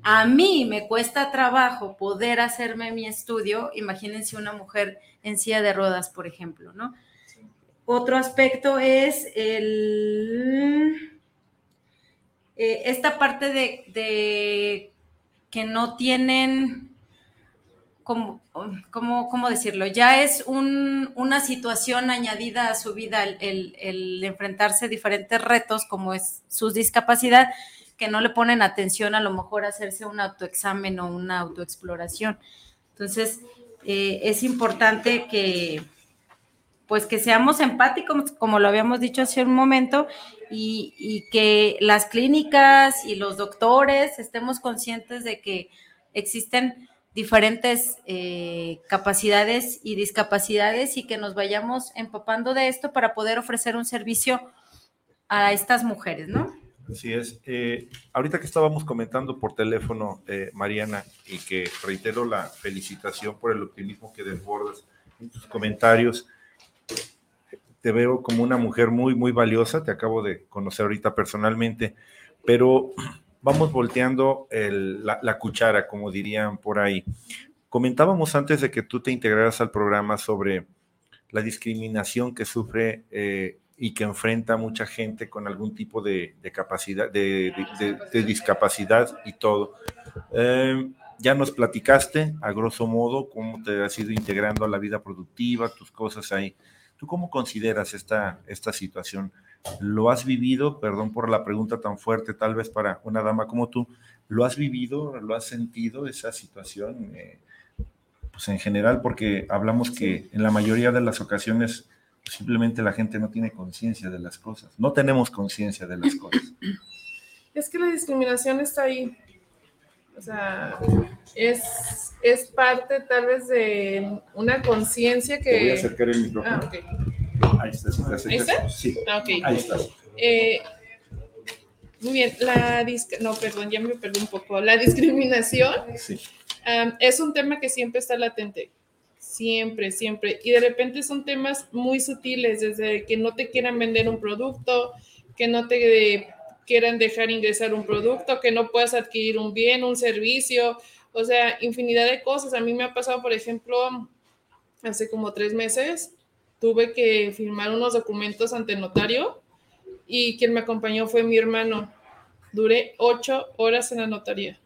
A mí me cuesta trabajo poder hacerme mi estudio. Imagínense una mujer en silla de ruedas, por ejemplo, ¿no? Otro aspecto es el, eh, esta parte de, que no tienen, ¿cómo, cómo, decirlo? Ya es una situación añadida a su vida el, enfrentarse a diferentes retos como es su discapacidad que no le ponen atención a lo mejor hacerse un autoexamen o una autoexploración. Entonces, eh, es importante que, pues que seamos empáticos, como lo habíamos dicho hace un momento, y, que las clínicas y los doctores estemos conscientes de que existen diferentes eh, capacidades y discapacidades y que nos vayamos empapando de esto para poder ofrecer un servicio a estas mujeres, ¿no? Así es. Eh, ahorita que estábamos comentando por teléfono, eh, Mariana, y que reitero la felicitación por el optimismo que desbordas en tus comentarios, te veo como una mujer muy, muy valiosa, te acabo de conocer ahorita personalmente, pero vamos volteando la, cuchara, como dirían por ahí. Comentábamos antes de que tú te integraras al programa sobre la discriminación que sufre eh, y que enfrenta mucha gente con algún tipo de, capacidad, de, discapacidad y todo. Eh, ya nos platicaste, a grosso modo, cómo te has ido integrando a la vida productiva, tus cosas ahí. ¿Tú cómo consideras esta, esta situación? ¿Lo has vivido? Perdón por la pregunta tan fuerte, tal vez para una dama como tú. ¿Lo has vivido? ¿Lo has sentido esa situación? Eh, pues en general, porque hablamos que en la mayoría de las ocasiones simplemente la gente no tiene conciencia de las cosas, no tenemos conciencia de las cosas. Es que la discriminación está ahí. O sea, es, es parte tal vez de una conciencia que... Te voy a acercar el micrófono. Ah, ok. Ahí está, si. ¿Ahí está? Sí, Ah, ok. ahí está. Eh, muy bien, la dis- no, perdón, ya me perdí un poco. La discriminación Sí. es un tema que siempre está latente. Siempre, siempre. Y de repente son temas muy sutiles, desde que no te quieran vender un producto, que no te quieran dejar ingresar un producto, que no puedas adquirir un bien, un servicio, o sea, infinidad de cosas. A mí me ha pasado, por ejemplo, hace como tres meses, tuve que firmar unos documentos ante notario y quien me acompañó fue mi hermano. Duré ocho horas en la notaría.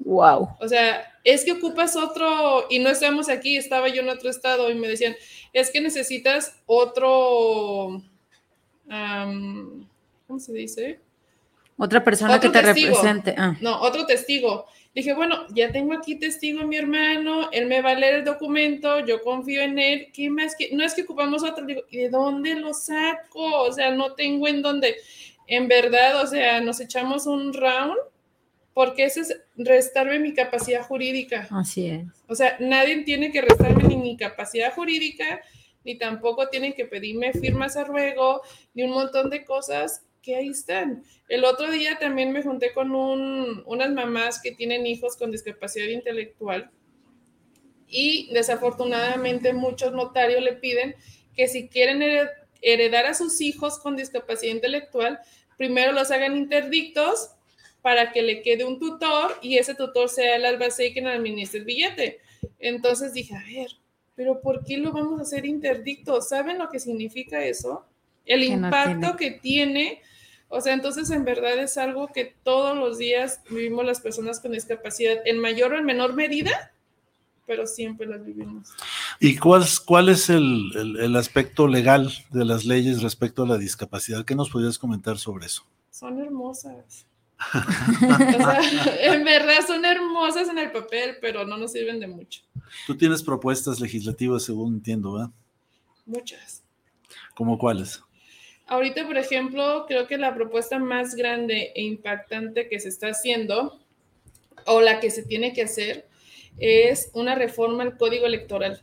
Wow. O sea, es que ocupas otro, y no estamos aquí, estaba yo en otro estado y me decían, es que necesitas otro, am, ¿cómo se dice? Otra persona Otro que te testigo. represente. Ah. No, otro testigo. Dije, bueno, ya tengo aquí testigo mi hermano, él me va a leer el documento, yo confío en él, ¿qué más? que No es que ocupamos otro, digo, ¿y de dónde lo saco? O sea, no tengo en dónde. En verdad, o sea, nos echamos un round porque ese es restarme mi capacidad jurídica. Así es. O sea, nadie tiene que restarme ni mi capacidad jurídica, ni tampoco tienen que pedirme firmas a ruego, ni un montón de cosas que ahí están. El otro día también me junté con un- unas mamás que tienen hijos con discapacidad intelectual y desafortunadamente muchos notarios le piden que si quieren hered- heredar a sus hijos con discapacidad intelectual, primero los hagan interdictos para que le quede un tutor y ese tutor sea el albacea quien administre el billete. Entonces dije, a ver, pero ¿por qué lo vamos a hacer interdicto? ¿Saben lo que significa eso? El Que no impacto que tiene. O sea, entonces en verdad es algo que todos los días vivimos las personas con discapacidad, en mayor o en menor medida, pero siempre las vivimos. ¿Y cuál, es- cuál es el, el- el aspecto legal de las leyes respecto a la discapacidad? ¿Qué nos podrías comentar sobre eso? Son hermosas. O sea, en verdad son hermosas en el papel, pero no nos sirven de mucho. Tú tienes propuestas legislativas, según entiendo, ¿verdad? Muchas. ¿Cómo cuáles? Ahorita, por ejemplo, creo que la propuesta más grande e impactante que se está haciendo, o la que se tiene que hacer, es una reforma al Código Electoral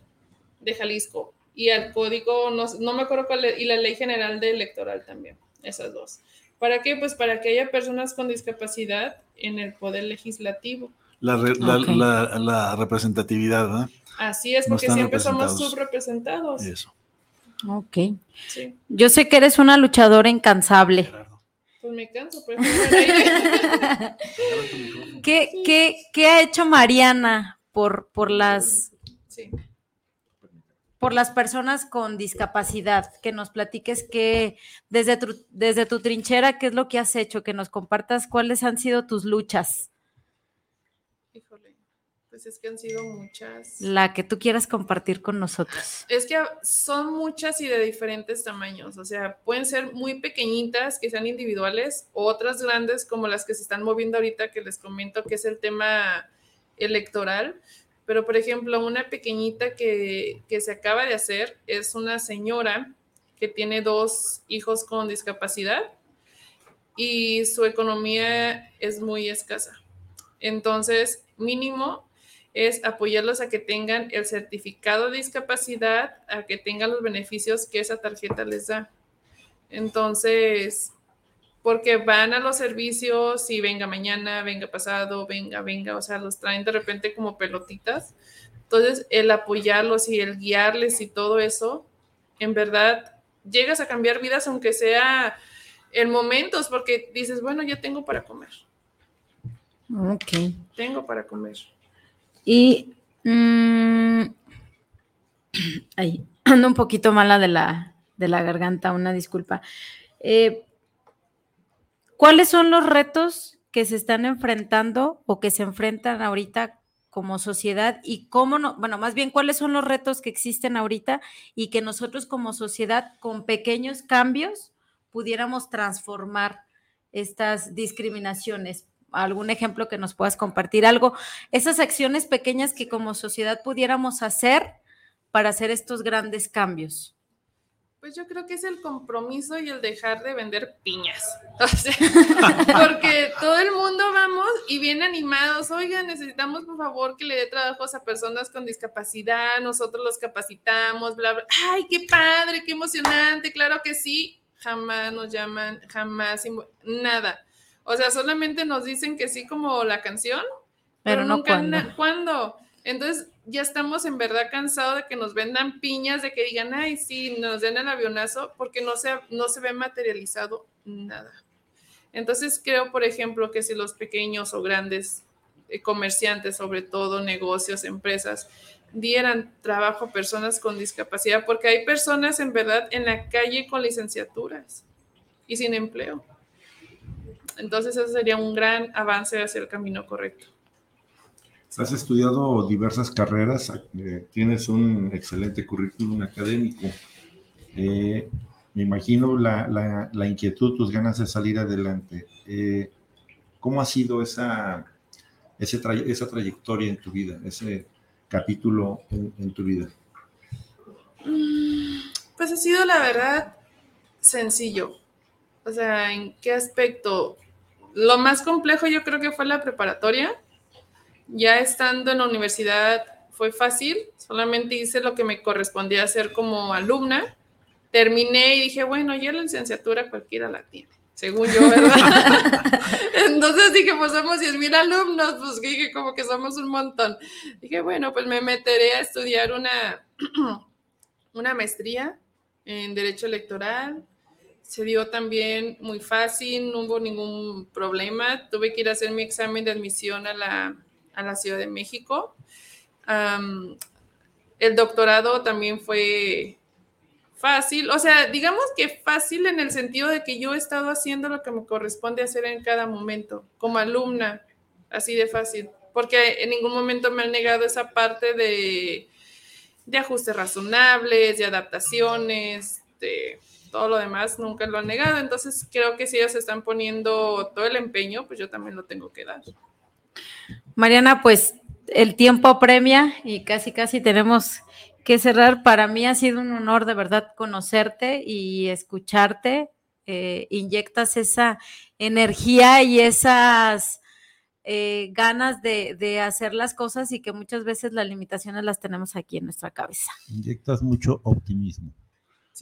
de Jalisco y al Código, no, no me acuerdo cuál, es, y la Ley General de Electoral también, esas dos. ¿Para qué? Pues para que haya personas con discapacidad en el Poder Legislativo. La, re- la- Ok. la- la representatividad, ¿verdad? Así es, porque siempre somos representados. subrepresentados. Eso. Ok. Sí, Yo sé que eres una luchadora incansable. pues me canso, pero es que bueno, ¿Qué, qué, qué ha hecho Mariana por, por las sí. por las personas con discapacidad, que nos platiques que desde tu, desde tu trinchera, qué es lo que has hecho, que nos compartas cuáles han sido tus luchas, pues es que han sido muchas. la que tú quieras compartir con nosotros. Es que son muchas y de diferentes tamaños, o sea, pueden ser muy pequeñitas, que sean individuales, o otras grandes como las que se están moviendo ahorita, que les comento que es el tema electoral. Pero, por ejemplo, una pequeñita que, que se acaba de hacer es una señora que tiene dos hijos con discapacidad y su economía es muy escasa. Entonces, mínimo es apoyarlos a que tengan el certificado de discapacidad, a que tengan los beneficios que esa tarjeta les da. Entonces, porque van a los servicios y venga mañana, venga pasado, venga, venga, o sea, los traen de repente como pelotitas. Entonces, el apoyarlos y el guiarles y todo eso, en verdad, llegas a cambiar vidas aunque sea en momentos, porque dices, bueno, ya tengo para comer, Ok. tengo para comer. Y mm, ay, ando un poquito mala de la, de la garganta, una disculpa. Eh, ¿Cuáles son los retos que se están enfrentando o que se enfrentan ahorita como sociedad y cómo no, bueno, más bien cuáles son los retos que existen ahorita y que nosotros como sociedad con pequeños cambios pudiéramos transformar estas discriminaciones? Algún ejemplo que nos puedas compartir, algo, esas acciones pequeñas que como sociedad pudiéramos hacer para hacer estos grandes cambios. Pues yo creo que es el compromiso y el dejar de vender piñas. porque todo el mundo vamos y bien animados, oigan, necesitamos por favor que le dé trabajos a personas con discapacidad, nosotros los capacitamos, bla, bla. Ay, qué padre, qué emocionante, claro que sí. Jamás nos llaman, jamás, nada. O sea, solamente nos dicen que sí como la canción, pero, no nunca cuándo. Entonces, ya estamos en verdad cansados de que nos vendan piñas, de que digan, ay, sí, nos den el avionazo, porque no se, no se ve materializado nada. Entonces creo, por ejemplo, que si los pequeños o grandes eh, comerciantes, sobre todo negocios, empresas, dieran trabajo a personas con discapacidad, porque hay personas en verdad en la calle con licenciaturas y sin empleo. Entonces eso sería un gran avance hacia el camino correcto. Has estudiado diversas carreras, eh, tienes un excelente currículum académico. Eh, me imagino la, inquietud, tus ganas de salir adelante. Eh, ¿Cómo ha sido esa, esa trayectoria en tu vida, ese capítulo en, tu vida? Mm, pues ha sido, la verdad, sencillo. O sea, ¿en qué aspecto? Lo más complejo yo creo que fue la preparatoria ya estando en la universidad fue fácil, solamente hice lo que me correspondía hacer como alumna. Terminé y dije, bueno, ya la licenciatura cualquiera la tiene, según yo, ¿verdad? Entonces dije, pues somos 10 mil alumnos, pues dije, como que somos un montón. Dije, bueno, pues me meteré a estudiar una, una maestría en Derecho Electoral. Se dio también muy fácil, no hubo ningún problema. Tuve que ir a hacer mi examen de admisión a la a la Ciudad de México. el doctorado también fue fácil, o sea, digamos que fácil en el sentido de que yo he estado haciendo lo que me corresponde hacer en cada momento, como alumna, así de fácil, porque en ningún momento me han negado esa parte de, de ajustes razonables, de adaptaciones, de todo lo demás, nunca lo han negado, entonces creo que si ellos están poniendo todo el empeño, pues yo también lo tengo que dar. Mariana, pues el tiempo premia y casi, casi tenemos que cerrar. Para mí ha sido un honor de verdad conocerte y escucharte. Eh, inyectas esa energía y esas eh, ganas de, hacer las cosas y que muchas veces las limitaciones las tenemos aquí en nuestra cabeza. Inyectas mucho optimismo.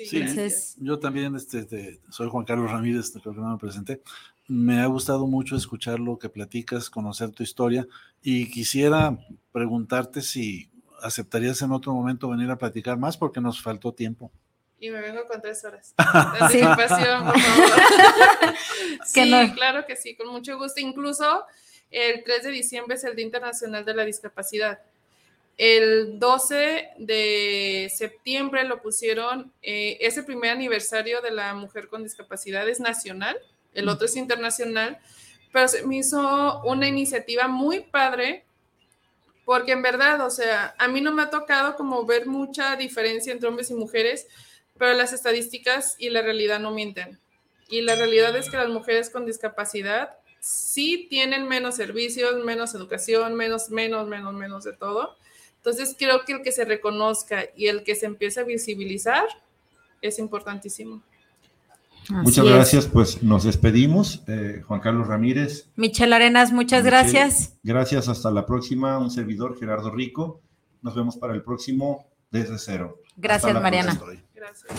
Sí, yo también este, soy Juan Carlos Ramírez, creo que no me presenté me ha gustado mucho escuchar lo que platicas, conocer tu historia y quisiera preguntarte si aceptarías en otro momento venir a platicar más porque nos faltó tiempo. Y me vengo con tres horas. De por favor. sí, claro que sí, con mucho gusto. Incluso el 3 de diciembre es el Día Internacional de la Discapacidad. El 12 de septiembre lo pusieron, eh, es el primer aniversario de la mujer con discapacidad, es nacional el otro es internacional, pero se me hizo una iniciativa muy padre porque en verdad, o sea, a mí no me ha tocado como ver mucha diferencia entre hombres y mujeres, pero las estadísticas y la realidad no mienten. Y la realidad es que las mujeres con discapacidad sí tienen menos servicios, menos educación, menos, menos, menos, menos de todo. Entonces creo que el que se reconozca y el que se empiece a visibilizar es importantísimo. Muchas gracias, pues nos despedimos. Eh, Juan Carlos Ramírez. Michelle Arenas, muchas gracias. Gracias, hasta la próxima. Un servidor, Gerardo Rico. Nos vemos para el próximo desde cero. Gracias, Mariana. Gracias.